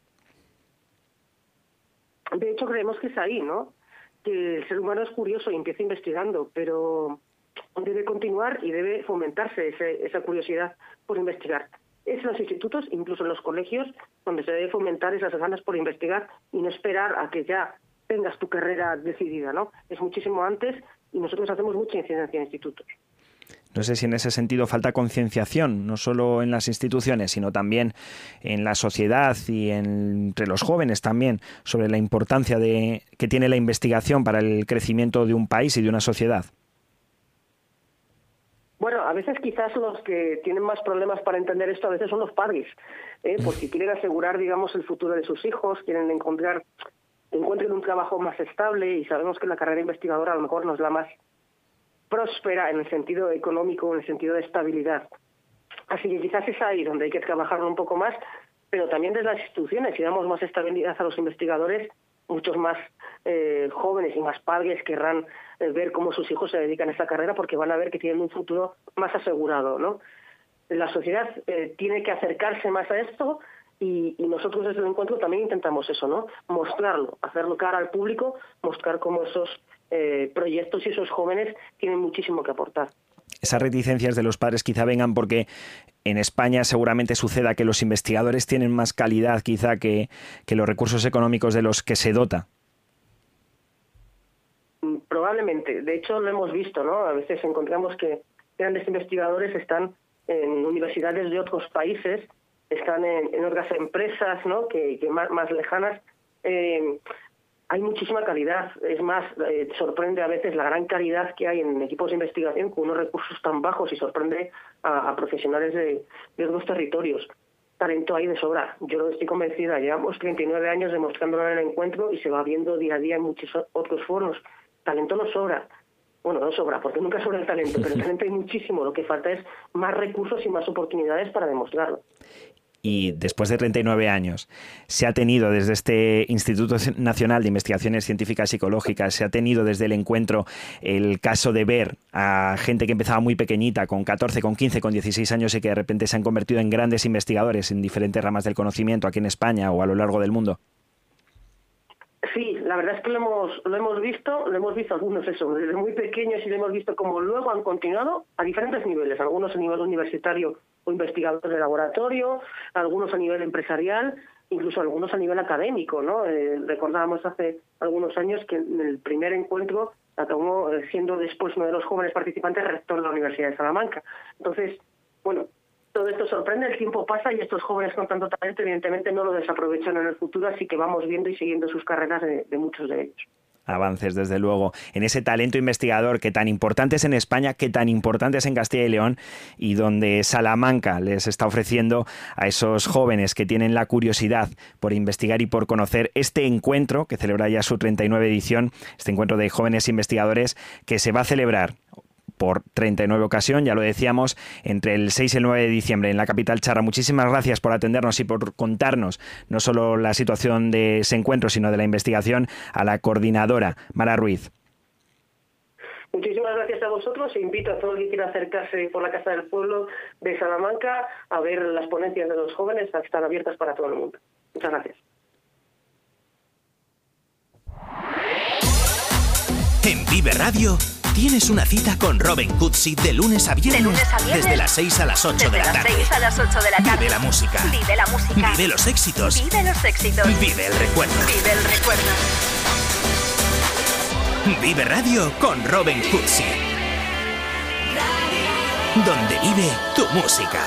Speaker 8: De hecho, creemos que es ahí, ¿no? Que el ser humano es curioso y empieza investigando, pero debe continuar y debe fomentarse esa curiosidad por investigar. Es en los institutos, incluso en los colegios, donde se debe fomentar esas ganas por investigar y no esperar a que ya tengas tu carrera decidida, ¿no? Es muchísimo antes y nosotros hacemos mucha incidencia en institutos.
Speaker 1: No sé si en ese sentido falta concienciación, no solo en las instituciones, sino también en la sociedad y entre los jóvenes también, sobre la importancia de, que tiene la investigación para el crecimiento de un país y de una sociedad.
Speaker 8: Bueno, a veces quizás los que tienen más problemas para entender esto a veces son los padres, ¿eh? porque quieren asegurar, digamos, el futuro de sus hijos, quieren encontrar, encuentren un trabajo más estable y sabemos que la carrera investigadora a lo mejor no es la más próspera en el sentido económico, en el sentido de estabilidad. Así que quizás es ahí donde hay que trabajar un poco más, pero también desde las instituciones, si damos más estabilidad a los investigadores, muchos más eh, jóvenes y más padres querrán eh, ver cómo sus hijos se dedican a esta carrera porque van a ver que tienen un futuro más asegurado, ¿no? La sociedad eh, tiene que acercarse más a esto y, nosotros desde el encuentro también intentamos eso, ¿no? Mostrarlo, hacerlo cara al público, mostrar cómo esos proyectos y esos jóvenes tienen muchísimo que aportar
Speaker 1: esas reticencias de los padres quizá vengan porque en España seguramente suceda que los investigadores tienen más calidad quizá que, los recursos económicos de los que se dota.
Speaker 8: Mm, probablemente. De hecho, lo hemos visto, ¿no? A veces encontramos que grandes investigadores están en universidades de otros países, están en, otras empresas, ¿no? Que, más, más lejanas. Eh, hay muchísima calidad. Es más, eh, sorprende a veces la gran calidad que hay en equipos de investigación con unos recursos tan bajos y sorprende a, profesionales de, de otros territorios. Talento hay de sobra. Yo estoy convencida. Llevamos 39 años demostrándolo en el encuentro y se va viendo día a día en muchos otros foros. Talento no sobra. bueno, no sobra, porque nunca sobra el talento, pero el [laughs] talento hay muchísimo. Lo que falta es más recursos y más oportunidades para demostrarlo
Speaker 1: y después de 39 años se ha tenido desde este Instituto Nacional de Investigaciones Científicas Psicológicas, se ha tenido desde el encuentro el caso de ver a gente que empezaba muy pequeñita, con 14, con 15, con 16 años y que de repente se han convertido en grandes investigadores en diferentes ramas del conocimiento aquí en España o a lo largo del mundo.
Speaker 8: Sí, la verdad es que lo hemos, lo hemos visto, lo hemos visto algunos eso, desde muy pequeños y lo hemos visto como luego han continuado a diferentes niveles, algunos a nivel universitario o investigadores de laboratorio, algunos a nivel empresarial, incluso algunos a nivel académico, ¿no? Eh, recordábamos hace algunos años que en el primer encuentro acabó eh, siendo después uno de los jóvenes participantes rector de la Universidad de Salamanca. Entonces, bueno, todo esto sorprende, el tiempo pasa y estos jóvenes con tanto talento evidentemente no lo desaprovechan en el futuro, así que vamos viendo y siguiendo sus carreras de muchos de ellos.
Speaker 1: Avances, desde luego, en ese talento investigador que tan importante es en España, que tan importante es en Castilla y León, y donde Salamanca les está ofreciendo a esos jóvenes que tienen la curiosidad por investigar y por conocer este encuentro, que celebra ya su 39 edición, este encuentro de jóvenes investigadores, que se va a celebrar por 39 ocasión, ya lo decíamos, entre el 6 y el 9 de diciembre en la capital charra. Muchísimas gracias por atendernos y por contarnos no solo la situación de ese encuentro, sino de la investigación a la coordinadora Mara Ruiz.
Speaker 8: Muchísimas gracias a vosotros e invito a todo el que quiera acercarse por la Casa del Pueblo de Salamanca a ver las ponencias de los jóvenes que están abiertas para todo el mundo. Muchas gracias.
Speaker 9: En Vive Radio Tienes una cita con Robin Cootsy de lunes a viernes. Desde las 6 a las 8 de la tarde.
Speaker 6: a las 8 de la tarde.
Speaker 9: Vive la música.
Speaker 6: Vive la música.
Speaker 9: Vive los éxitos.
Speaker 6: Vive los éxitos.
Speaker 9: Vive el recuerdo.
Speaker 6: Vive el recuerdo.
Speaker 9: Vive Radio con Robin Cootsy. Donde vive tu música.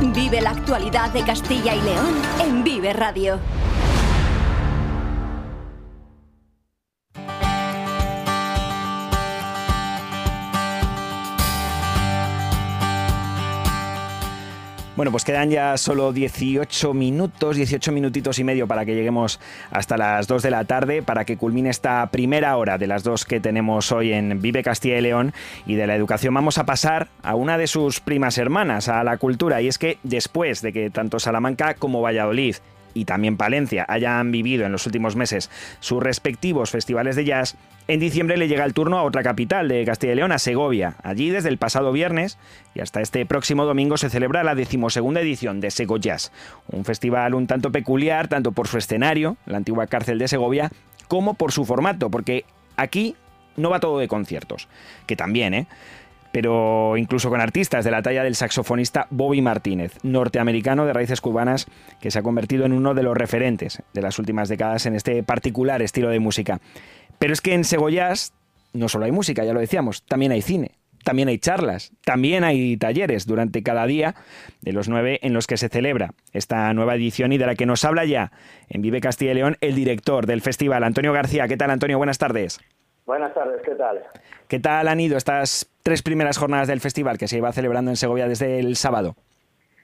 Speaker 6: Vive la actualidad de Castilla y León en Vive Radio.
Speaker 1: Bueno, pues quedan ya solo 18 minutos, 18 minutitos y medio para que lleguemos hasta las 2 de la tarde, para que culmine esta primera hora de las dos que tenemos hoy en Vive Castilla y León y de la educación. Vamos a pasar a una de sus primas hermanas, a la cultura, y es que después de que tanto Salamanca como Valladolid y también Palencia hayan vivido en los últimos meses sus respectivos festivales de jazz, en diciembre le llega el turno a otra capital de Castilla y León, a Segovia. Allí desde el pasado viernes y hasta este próximo domingo se celebra la decimosegunda edición de Sego Jazz, un festival un tanto peculiar tanto por su escenario, la antigua cárcel de Segovia, como por su formato, porque aquí no va todo de conciertos, que también, ¿eh? Pero incluso con artistas de la talla del saxofonista Bobby Martínez, norteamericano de raíces cubanas, que se ha convertido en uno de los referentes de las últimas décadas en este particular estilo de música. Pero es que en Segoyas no solo hay música, ya lo decíamos, también hay cine, también hay charlas, también hay talleres durante cada día de los nueve en los que se celebra esta nueva edición y de la que nos habla ya en Vive Castilla y León el director del festival, Antonio García. ¿Qué tal, Antonio? Buenas tardes.
Speaker 10: Buenas tardes, ¿qué tal?
Speaker 1: ¿Qué tal han ido estas tres primeras jornadas del festival que se iba celebrando en Segovia desde el sábado?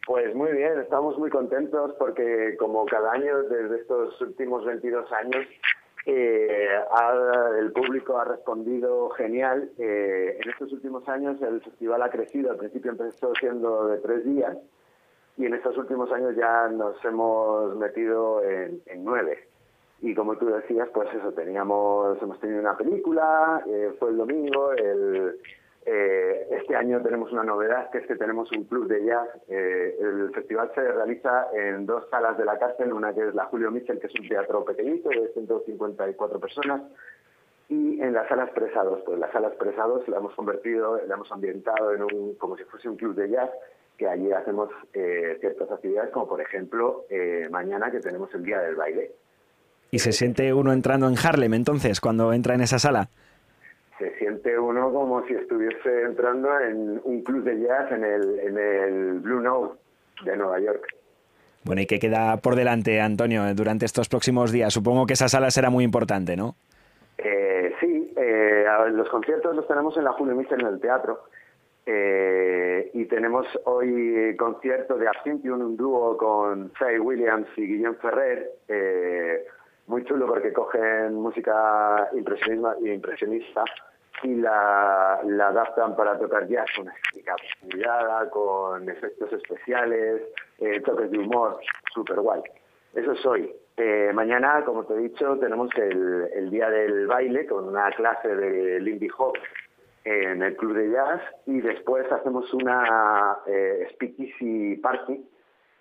Speaker 10: Pues muy bien, estamos muy contentos porque como cada año desde estos últimos 22 años eh, el público ha respondido genial. Eh, en estos últimos años el festival ha crecido, al principio empezó siendo de tres días y en estos últimos años ya nos hemos metido en nueve y como tú decías, pues eso, teníamos, hemos tenido una película, eh, fue el domingo, el, eh, este año tenemos una novedad, que es que tenemos un club de jazz. Eh, el festival se realiza en dos salas de la cárcel, una que es la Julio Mitchell, que es un teatro pequeñito de 154 personas, y en las salas Presados, pues las salas Presados la hemos convertido, la hemos ambientado en un, como si fuese un club de jazz, que allí hacemos ciertas actividades, como por ejemplo mañana que tenemos el Día del Baile.
Speaker 1: ¿Y se siente uno entrando en Harlem entonces cuando entra en esa sala?
Speaker 10: Se siente uno como si estuviese entrando en un club de jazz en el, en el Blue Note de Nueva York.
Speaker 1: Bueno, ¿y qué queda por delante, Antonio, durante estos próximos días? Supongo que esa sala será muy importante, ¿no?
Speaker 10: Eh, sí, eh, los conciertos los tenemos en la Julio Mitchell en el teatro. Eh, y tenemos hoy concierto de Absinthium, un dúo con Faye Williams y Guillaume Ferrer, muy chulo porque cogen música impresionista y la, la adaptan para tocar jazz con estética cuidada, con efectos especiales, eh, toques de humor, súper guay. Eso soy. Eh, mañana, como te he dicho, tenemos el, el día del baile con una clase de Lindy Hop en el club de jazz y después hacemos una eh, speakeasy party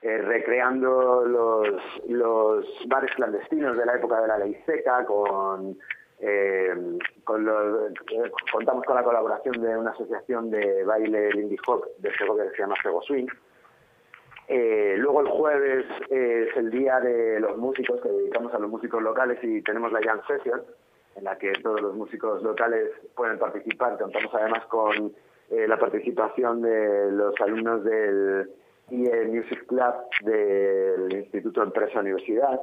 Speaker 10: eh, recreando los, los bares clandestinos de la época de la ley seca con eh, con los, eh, contamos con la colaboración de una asociación de baile Lindy Hop de Segovia que se llama Sego Swing. Luego el jueves es el día de los músicos que dedicamos a los músicos locales y tenemos la Jam Session en la que todos los músicos locales pueden participar. Contamos además con la participación de los alumnos del IE Music Club del Instituto Empresa Universidad,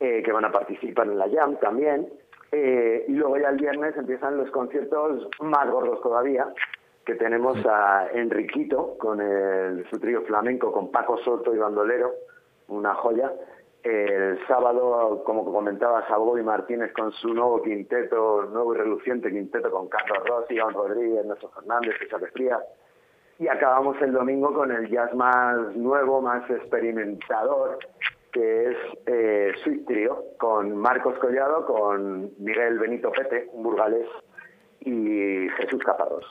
Speaker 10: eh, que van a participar en la Jam también. Eh, y luego ya el viernes empiezan los conciertos más gordos todavía, que tenemos a Enriquito con el, su trío flamenco, con Paco Soto y Bandolero, una joya. El sábado, como comentaba, Sabo y Martínez con su nuevo quinteto, nuevo y reluciente quinteto con Carlos Rossi, Iván Rodríguez, Nelson Fernández, César Frías. Y acabamos el domingo con el jazz más nuevo, más experimentador, que es eh, Sweet Trio, con Marcos Collado, con Miguel Benito Pete, un burgalés, y Jesús Caparrós.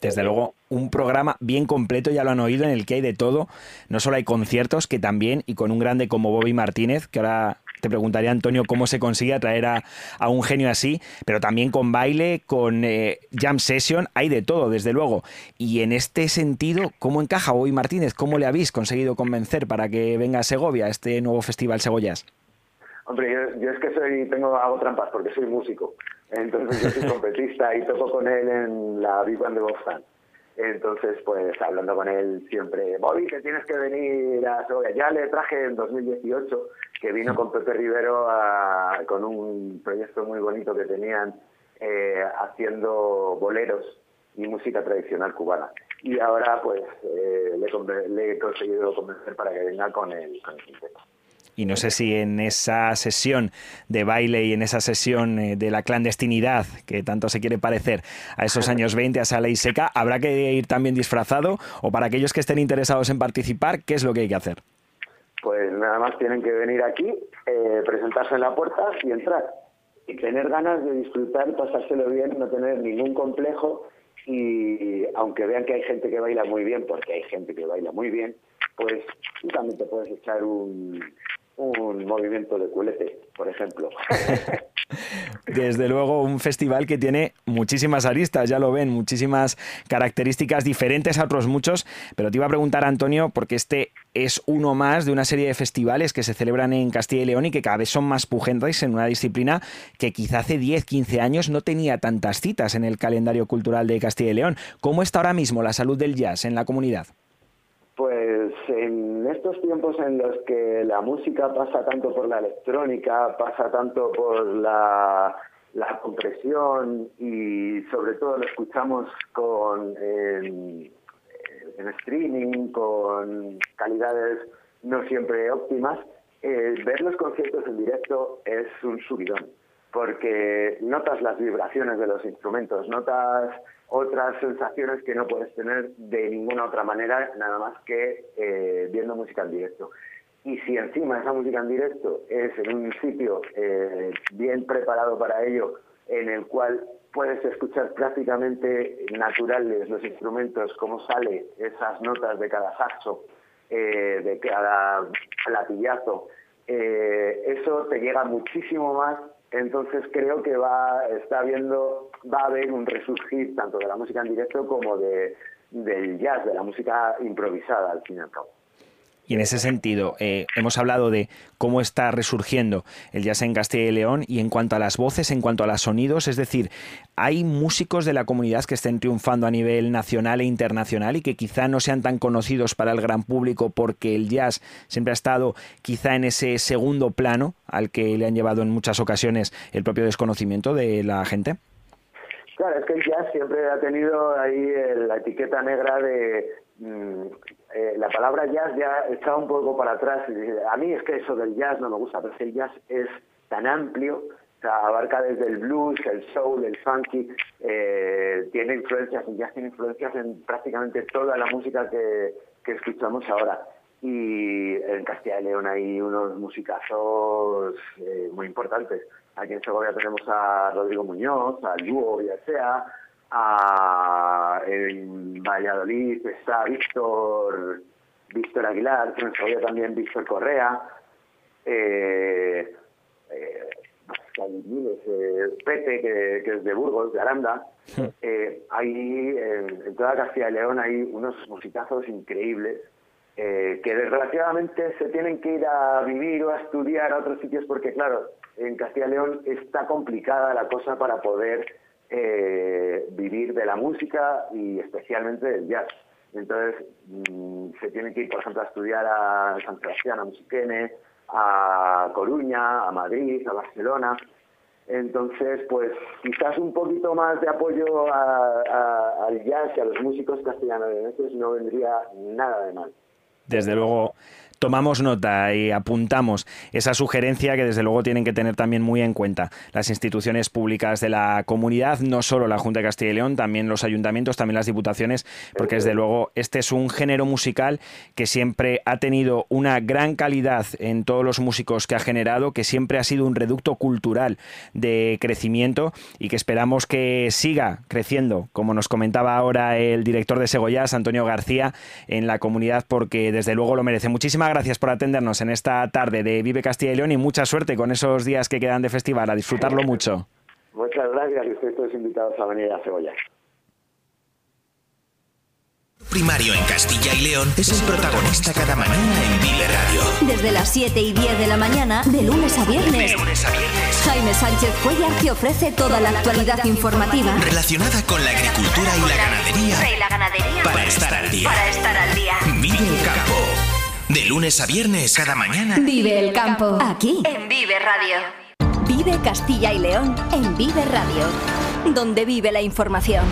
Speaker 1: Desde luego, un programa bien completo, ya lo han oído, en el que hay de todo. No solo hay conciertos, que también, y con un grande como Bobby Martínez, que ahora te preguntaría, Antonio, cómo se consigue atraer a, a un genio así, pero también con baile, con eh, jam session, hay de todo, desde luego. Y en este sentido, ¿cómo encaja Bobby Martínez? ¿Cómo le habéis conseguido convencer para que venga a Segovia, a este nuevo festival Segoyas?
Speaker 10: Hombre, yo, yo, es que soy, tengo, hago trampas porque soy músico. Entonces yo soy [laughs] trompetista y toco con él en la Big Band de Boston. Entonces, pues hablando con él siempre, Bobby, que tienes que venir a. Ya le traje en 2018, que vino con Pepe Rivero a, con un proyecto muy bonito que tenían eh, haciendo boleros y música tradicional cubana. Y ahora, pues, eh, le, le, he conseguido convencer para que venga con el, con el quinteto
Speaker 1: y no sé si en esa sesión de baile y en esa sesión eh, de la clandestinidad que tanto se quiere parecer a esos [laughs] años 20, a esa ley seca, habrá que ir también disfrazado o para aquellos que estén interesados en participar, ¿qué es lo que hay que hacer?
Speaker 10: Pues nada más tienen que venir aquí, eh, presentarse en la puerta y entrar. Y tener ganas de disfrutar, pasárselo bien, no tener ningún complejo y aunque vean que hay gente que baila muy bien, porque hay gente que baila muy bien, pues tú también te puedes echar un, un movimiento de culete, por ejemplo. [laughs]
Speaker 1: Desde luego, un festival que tiene muchísimas aristas, ya lo ven, muchísimas características diferentes a otros muchos, pero te iba a preguntar, Antonio, porque este es uno más de una serie de festivales que se celebran en Castilla y León y que cada vez son más pugentes en una disciplina que quizá hace 10, 15 años no tenía tantas citas en el calendario cultural de Castilla y León. ¿Cómo está ahora mismo la salud del jazz en la comunidad?
Speaker 10: Pues en estos tiempos en los que la música pasa tanto por la electrónica, pasa tanto por la, compresión y sobre todo lo escuchamos con en streaming, con calidades no siempre óptimas, eh, ver los conciertos en directo es un subidón, porque notas las vibraciones de los instrumentos, notas otras sensaciones que no puedes tener de ninguna otra manera, nada más que eh, viendo música en directo. Y si encima esa música en directo es en un sitio eh, bien preparado para ello, en el cual puedes escuchar prácticamente naturales los instrumentos, cómo sale esas notas de cada saxo, eh, de cada platillazo, eh, eso te llega muchísimo más entonces creo que va, está viendo, va a haber un resurgir tanto de la música en directo como de, del jazz, de la música improvisada al fin y al cabo.
Speaker 1: Y en ese sentido, eh, hemos hablado de cómo está resurgiendo el jazz en Castilla y León y en cuanto a las voces, en cuanto a los sonidos, es decir, hay músicos de la comunidad que estén triunfando a nivel nacional e internacional y que quizá no sean tan conocidos para el gran público porque el jazz siempre ha estado quizá en ese segundo plano al que le han llevado en muchas ocasiones el propio desconocimiento de la gente.
Speaker 10: Claro, es que el jazz siempre ha tenido ahí la etiqueta negra de mm, eh, la palabra jazz ya está un poco para atrás. A mí es que eso del jazz no me gusta, pero es el jazz es tan amplio, o sea, abarca desde el blues, el soul, el funky, eh, tiene influencias, ya tiene influencias en prácticamente toda la música que, que escuchamos ahora. Y en Castilla y León hay unos musicazos eh, muy importantes. Aquí en Segovia tenemos a Rodrigo Muñoz, a Lugo Villasea, a, en Valladolid está Víctor, Víctor Aguilar, en Segovia también Víctor Correa. Eh, eh, eh, Pepe, que, que, es de Burgos, de Aranda. Eh, hay, en, toda Castilla y León hay unos musicazos increíbles eh, que desgraciadamente se tienen que ir a vivir o a estudiar a otros sitios porque, claro, en Castilla y León está complicada la cosa para poder eh, vivir de la música y especialmente del jazz. Entonces, mm, se tienen que ir, por ejemplo, a estudiar a San Sebastián, a Musiquene, a Coruña, a Madrid, a Barcelona. Entonces, pues quizás un poquito más de apoyo al jazz y a los músicos castellanos no vendría nada de mal.
Speaker 1: Desde luego, tomamos nota y apuntamos esa sugerencia que desde luego tienen que tener también muy en cuenta las instituciones públicas de la comunidad, no solo la Junta de Castilla y León, también los ayuntamientos, también las diputaciones, porque desde luego este es un género musical que siempre ha tenido una gran calidad en todos los músicos que ha generado, que siempre ha sido un reducto cultural de crecimiento y que esperamos que siga creciendo, como nos comentaba ahora el director de Segoyas, Antonio García, en la comunidad, porque desde luego lo merece. Muchísimas gracias por atendernos en esta tarde de Vive Castilla y León y mucha suerte con esos días que quedan de festival. A disfrutarlo mucho.
Speaker 10: Muchas gracias y ustedes todos invitados a venir a Cebolla.
Speaker 9: Primario en Castilla y León es el protagonista cada mañana en Vive Radio.
Speaker 6: Desde las 7 y 10 de la mañana, de lunes a viernes.
Speaker 9: De lunes a viernes.
Speaker 6: Jaime Sánchez Cuellar te ofrece toda la actualidad informativa
Speaker 9: relacionada con la agricultura y la ganadería.
Speaker 6: Y la ganadería.
Speaker 9: Para estar al día.
Speaker 6: Para estar al día.
Speaker 9: Vive el campo. De lunes a viernes, cada mañana.
Speaker 6: Vive el campo. Aquí. En Vive Radio. Vive Castilla y León en Vive Radio. Donde vive la información.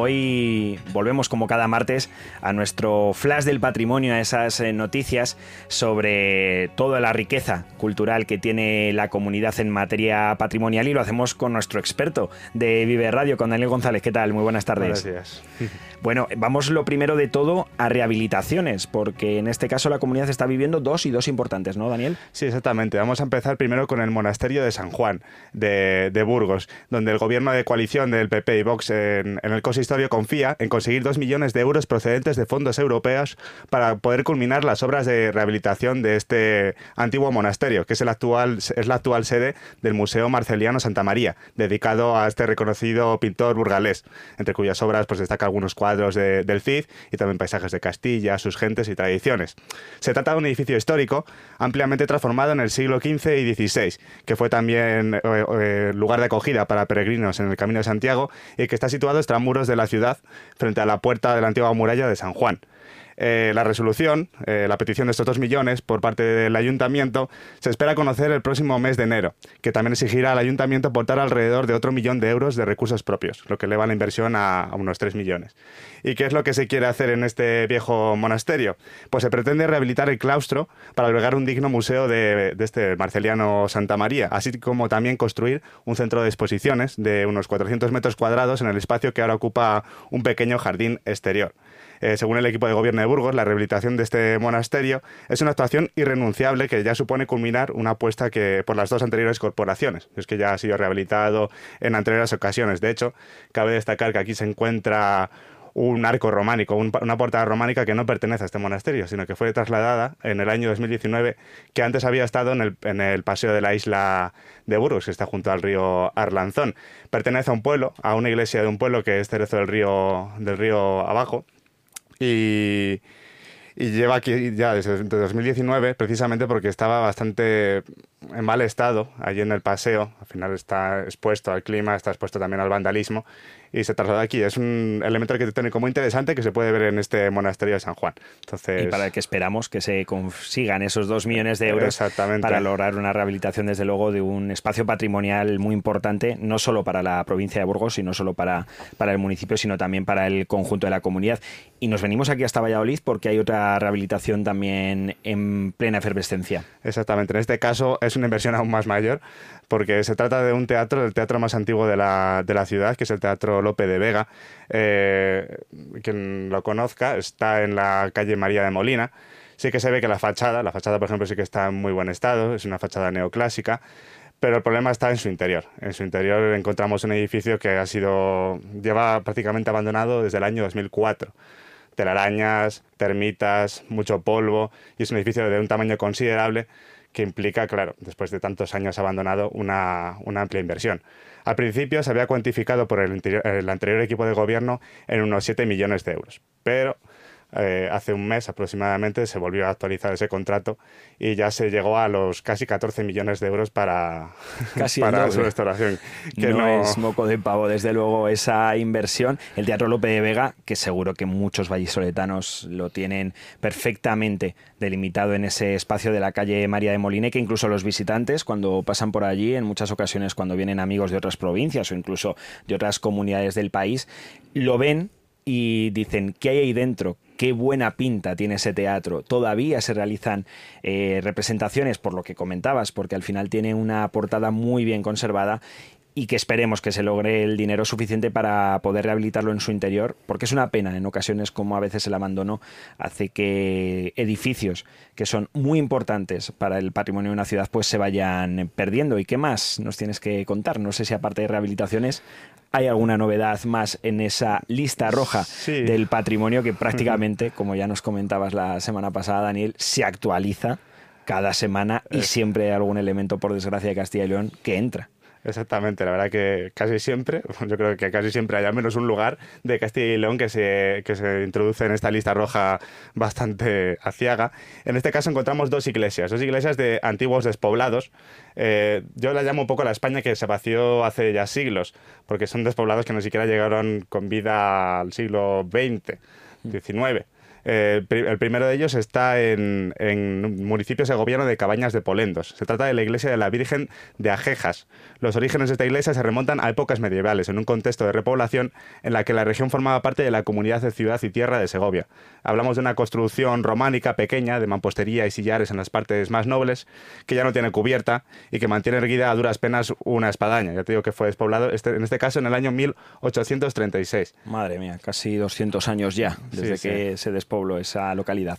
Speaker 1: Hoy volvemos como cada martes a nuestro flash del patrimonio, a esas eh, noticias sobre toda la riqueza cultural que tiene la comunidad en materia patrimonial y lo hacemos con nuestro experto de Vive Radio, con Daniel González. ¿Qué tal? Muy buenas tardes.
Speaker 11: Gracias.
Speaker 1: Bueno, vamos lo primero de todo a rehabilitaciones, porque en este caso la comunidad está viviendo dos y dos importantes, ¿no, Daniel?
Speaker 11: Sí, exactamente. Vamos a empezar primero con el monasterio de San Juan, de, Burgos, donde el gobierno de coalición del PP y Vox en, el consistorio confía en conseguir dos millones de euros procedentes de fondos europeos para poder culminar las obras de rehabilitación de este antiguo monasterio, que es, el actual, es la actual sede del Museo Marceliano Santa María, dedicado a este reconocido pintor burgalés, entre cuyas obras pues, destaca algunos cuadros del Cid y también paisajes de Castilla, sus gentes y tradiciones. Se trata de un edificio histórico ampliamente transformado en el siglo XV y XVI, que fue también eh, eh, lugar de acogida para peregrinos en el Camino de Santiago y que está situado extramuros de la ciudad frente a la puerta de la antigua muralla de San Juan. Eh, la resolución, eh, la petición de estos dos millones por parte del ayuntamiento, se espera conocer el próximo mes de enero, que también exigirá al ayuntamiento aportar alrededor de otro millón de euros de recursos propios, lo que eleva la inversión a, unos tres millones. ¿Y qué es lo que se quiere hacer en este viejo monasterio? Pues se pretende rehabilitar el claustro para albergar un digno museo de, de este Marceliano Santa María, así como también construir un centro de exposiciones de unos 400 metros cuadrados en el espacio que ahora ocupa un pequeño jardín exterior. Eh, según el equipo de gobierno de Burgos, la rehabilitación de este monasterio es una actuación irrenunciable que ya supone culminar una apuesta que por las dos anteriores corporaciones. Es que ya ha sido rehabilitado en anteriores ocasiones. De hecho, cabe destacar que aquí se encuentra un arco románico, una portada románica que no pertenece a este monasterio, sino que fue trasladada en el año 2019, que antes había estado en el, paseo de la isla de Burgos, que está junto al río Arlanzón. Pertenece a un pueblo, a una iglesia de un pueblo que es Cerezo del Río, del río Abajo, y, lleva aquí ya desde 2019 precisamente porque estaba bastante en mal estado allí en el paseo, al final está expuesto al clima, está expuesto también al vandalismo y se trasladó aquí. Es un elemento arquitectónico muy interesante que se puede ver en este monasterio de San Juan. Entonces,
Speaker 1: y para el que esperamos que se consigan esos dos millones de euros para lograr una rehabilitación, desde luego, de un espacio patrimonial muy importante, no solo para la provincia de Burgos, sino solo para, para el municipio, sino también para el conjunto de la comunidad. Y nos venimos aquí hasta Valladolid porque hay otra rehabilitación también en plena efervescencia.
Speaker 11: Exactamente. En este caso es una inversión aún más mayor porque se trata de un teatro, el teatro más antiguo de la, de la ciudad, que es el Teatro Lope de Vega. Eh, quien lo conozca, está en la calle María de Molina. Sí que se ve que la fachada, la fachada por ejemplo sí que está en muy buen estado, es una fachada neoclásica, pero el problema está en su interior. En su interior encontramos un edificio que ha sido, lleva prácticamente abandonado desde el año 2004 telarañas, termitas, mucho polvo, y es un edificio de un tamaño considerable que implica, claro, después de tantos años abandonado, una, amplia inversión. Al principio se había cuantificado por el, el anterior equipo de gobierno en unos 7 millones de euros, pero eh, hace un mes aproximadamente se volvió a actualizar ese contrato y ya se llegó a los casi 14 millones de euros para, [laughs] para su restauración.
Speaker 1: Que no, es moco de pavo, desde luego, esa inversión. El Teatro Lope de Vega, que seguro que muchos vallisoletanos lo tienen perfectamente delimitado en ese espacio de la calle María de Moline, que incluso los visitantes, cuando pasan por allí, en muchas ocasiones cuando vienen amigos de otras provincias o incluso de otras comunidades del país, lo ven y dicen, ¿qué hay ahí dentro? Qué buena pinta tiene ese teatro. Todavía se realizan eh, representaciones, por lo que comentabas, porque al final tiene una portada muy bien conservada y que esperemos que se logre el dinero suficiente para poder rehabilitarlo en su interior, porque es una pena en ocasiones como a veces el abandono hace que edificios que son muy importantes para el patrimonio de una ciudad pues se vayan perdiendo. ¿Y qué más nos tienes que contar? No sé si aparte de rehabilitaciones ¿Hay alguna novedad más en esa lista roja del patrimonio que prácticamente, como ya nos comentabas la semana pasada, Daniel, se actualiza cada semana y siempre hay algún elemento, por desgracia, de Castilla y León que entra?
Speaker 11: Exactamente, la verdad que casi siempre, [laughs] yo creo que casi siempre hay al menos un lugar de Castilla y León que se, que se introduce en esta lista roja bastante aciaga. En este caso encontramos dos iglesias, dos iglesias de antiguos despoblados. Eh, yo la llamo un poco la España que se vació hace ya siglos, porque son despoblados que no siquiera llegaron con vida al siglo XX, XIX. Eh, el primero de ellos está en, en un municipio segoviano de Cabañas de Polendos. Se trata de la iglesia de la Virgen de Ajejas. Los orígenes de esta iglesia se remontan a épocas medievales, en un contexto de repoblación en la que la región formaba parte de la comunidad de ciudad y tierra de Segovia. Hablamos de una construcción románica pequeña, de mampostería y sillares en las partes más nobles, que ya no tiene cubierta y que mantiene erguida a duras penas una espadaña. Ya te digo que fue despoblado, este, en este caso en el año 1836.
Speaker 1: Madre mía, casi 200 años ya desde que se despobló pueblo, esa localidad.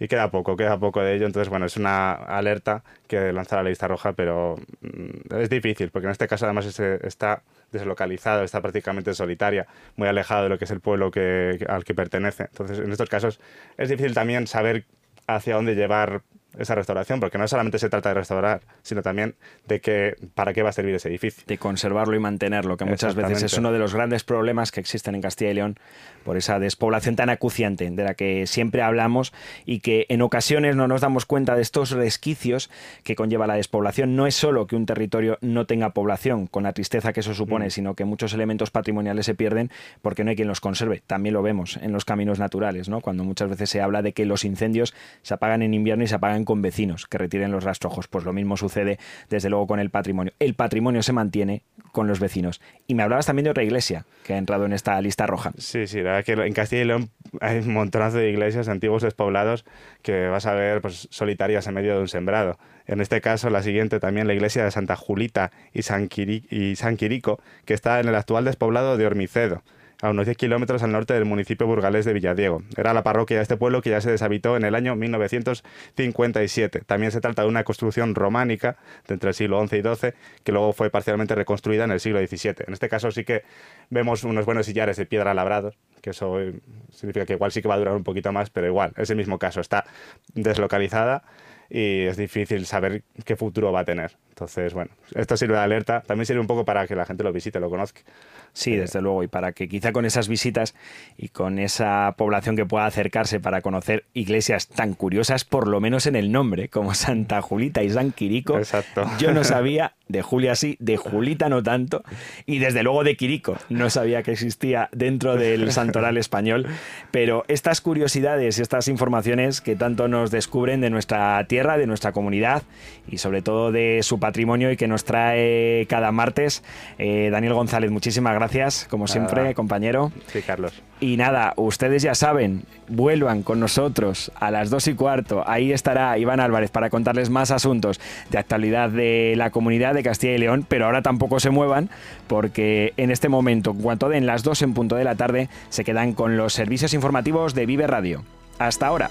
Speaker 11: Y queda poco, queda poco de ello. Entonces, bueno, es una alerta que lanza la lista roja, pero mm, es difícil, porque en este caso además está deslocalizado, está prácticamente solitaria, muy alejado de lo que es el pueblo que, al que pertenece. Entonces, en estos casos es difícil también saber hacia dónde llevar esa restauración, porque no solamente se trata de restaurar, sino también de que para qué va a servir ese edificio.
Speaker 1: De conservarlo y mantenerlo, que muchas veces es uno de los grandes problemas que existen en Castilla y León por esa despoblación tan acuciante de la que siempre hablamos y que en ocasiones no nos damos cuenta de estos resquicios que conlleva la despoblación. No es solo que un territorio no tenga población, con la tristeza que eso supone, mm. sino que muchos elementos patrimoniales se pierden porque no hay quien los conserve. También lo vemos en los caminos naturales, ¿no? cuando muchas veces se habla de que los incendios se apagan en invierno y se apagan con vecinos que retiren los rastrojos. Pues lo mismo sucede desde luego con el patrimonio. El patrimonio se mantiene con los vecinos. Y me hablabas también de otra iglesia que ha entrado en esta lista roja.
Speaker 11: Sí, sí, la verdad que en Castilla y León hay un montonazo de iglesias antiguos despoblados que vas a ver pues, solitarias en medio de un sembrado. En este caso, la siguiente también, la iglesia de Santa Julita y San, y San Quirico, que está en el actual despoblado de Ormicedo a unos 10 kilómetros al norte del municipio burgalés de Villadiego. Era la parroquia de este pueblo que ya se deshabitó en el año 1957. También se trata de una construcción románica de entre el siglo XI y XII que luego fue parcialmente reconstruida en el siglo XVII. En este caso sí que vemos unos buenos sillares de piedra labrados, que eso eh, significa que igual sí que va a durar un poquito más, pero igual, es el mismo caso, está deslocalizada y es difícil saber qué futuro va a tener. Entonces, bueno, esto sirve de alerta, también sirve un poco para que la gente lo visite, lo conozca.
Speaker 1: Sí, desde luego, y para que quizá con esas visitas y con esa población que pueda acercarse para conocer iglesias tan curiosas, por lo menos en el nombre, como [laughs] Santa Julita y San Quirico,
Speaker 11: Exacto.
Speaker 1: yo no [laughs] sabía, de Julia sí, de Julita no tanto, y desde luego de Quirico, no sabía que existía dentro del [laughs] santoral español, pero estas curiosidades y estas informaciones que tanto nos descubren de nuestra tierra, de nuestra comunidad y sobre todo de su patrimonio y que nos trae cada martes, eh, Daniel González, muchísimas gracias, como siempre,
Speaker 11: Nada.
Speaker 1: compañero.
Speaker 11: Sí, Carlos.
Speaker 1: Y nada, ustedes ya saben, vuelvan con nosotros a las dos y cuarto. Ahí estará Iván Álvarez para contarles más asuntos de actualidad de la comunidad de Castilla y León, pero ahora tampoco se muevan porque en este momento, en cuanto den las dos en punto de la tarde, se quedan con los servicios informativos de Vive Radio. Hasta ahora.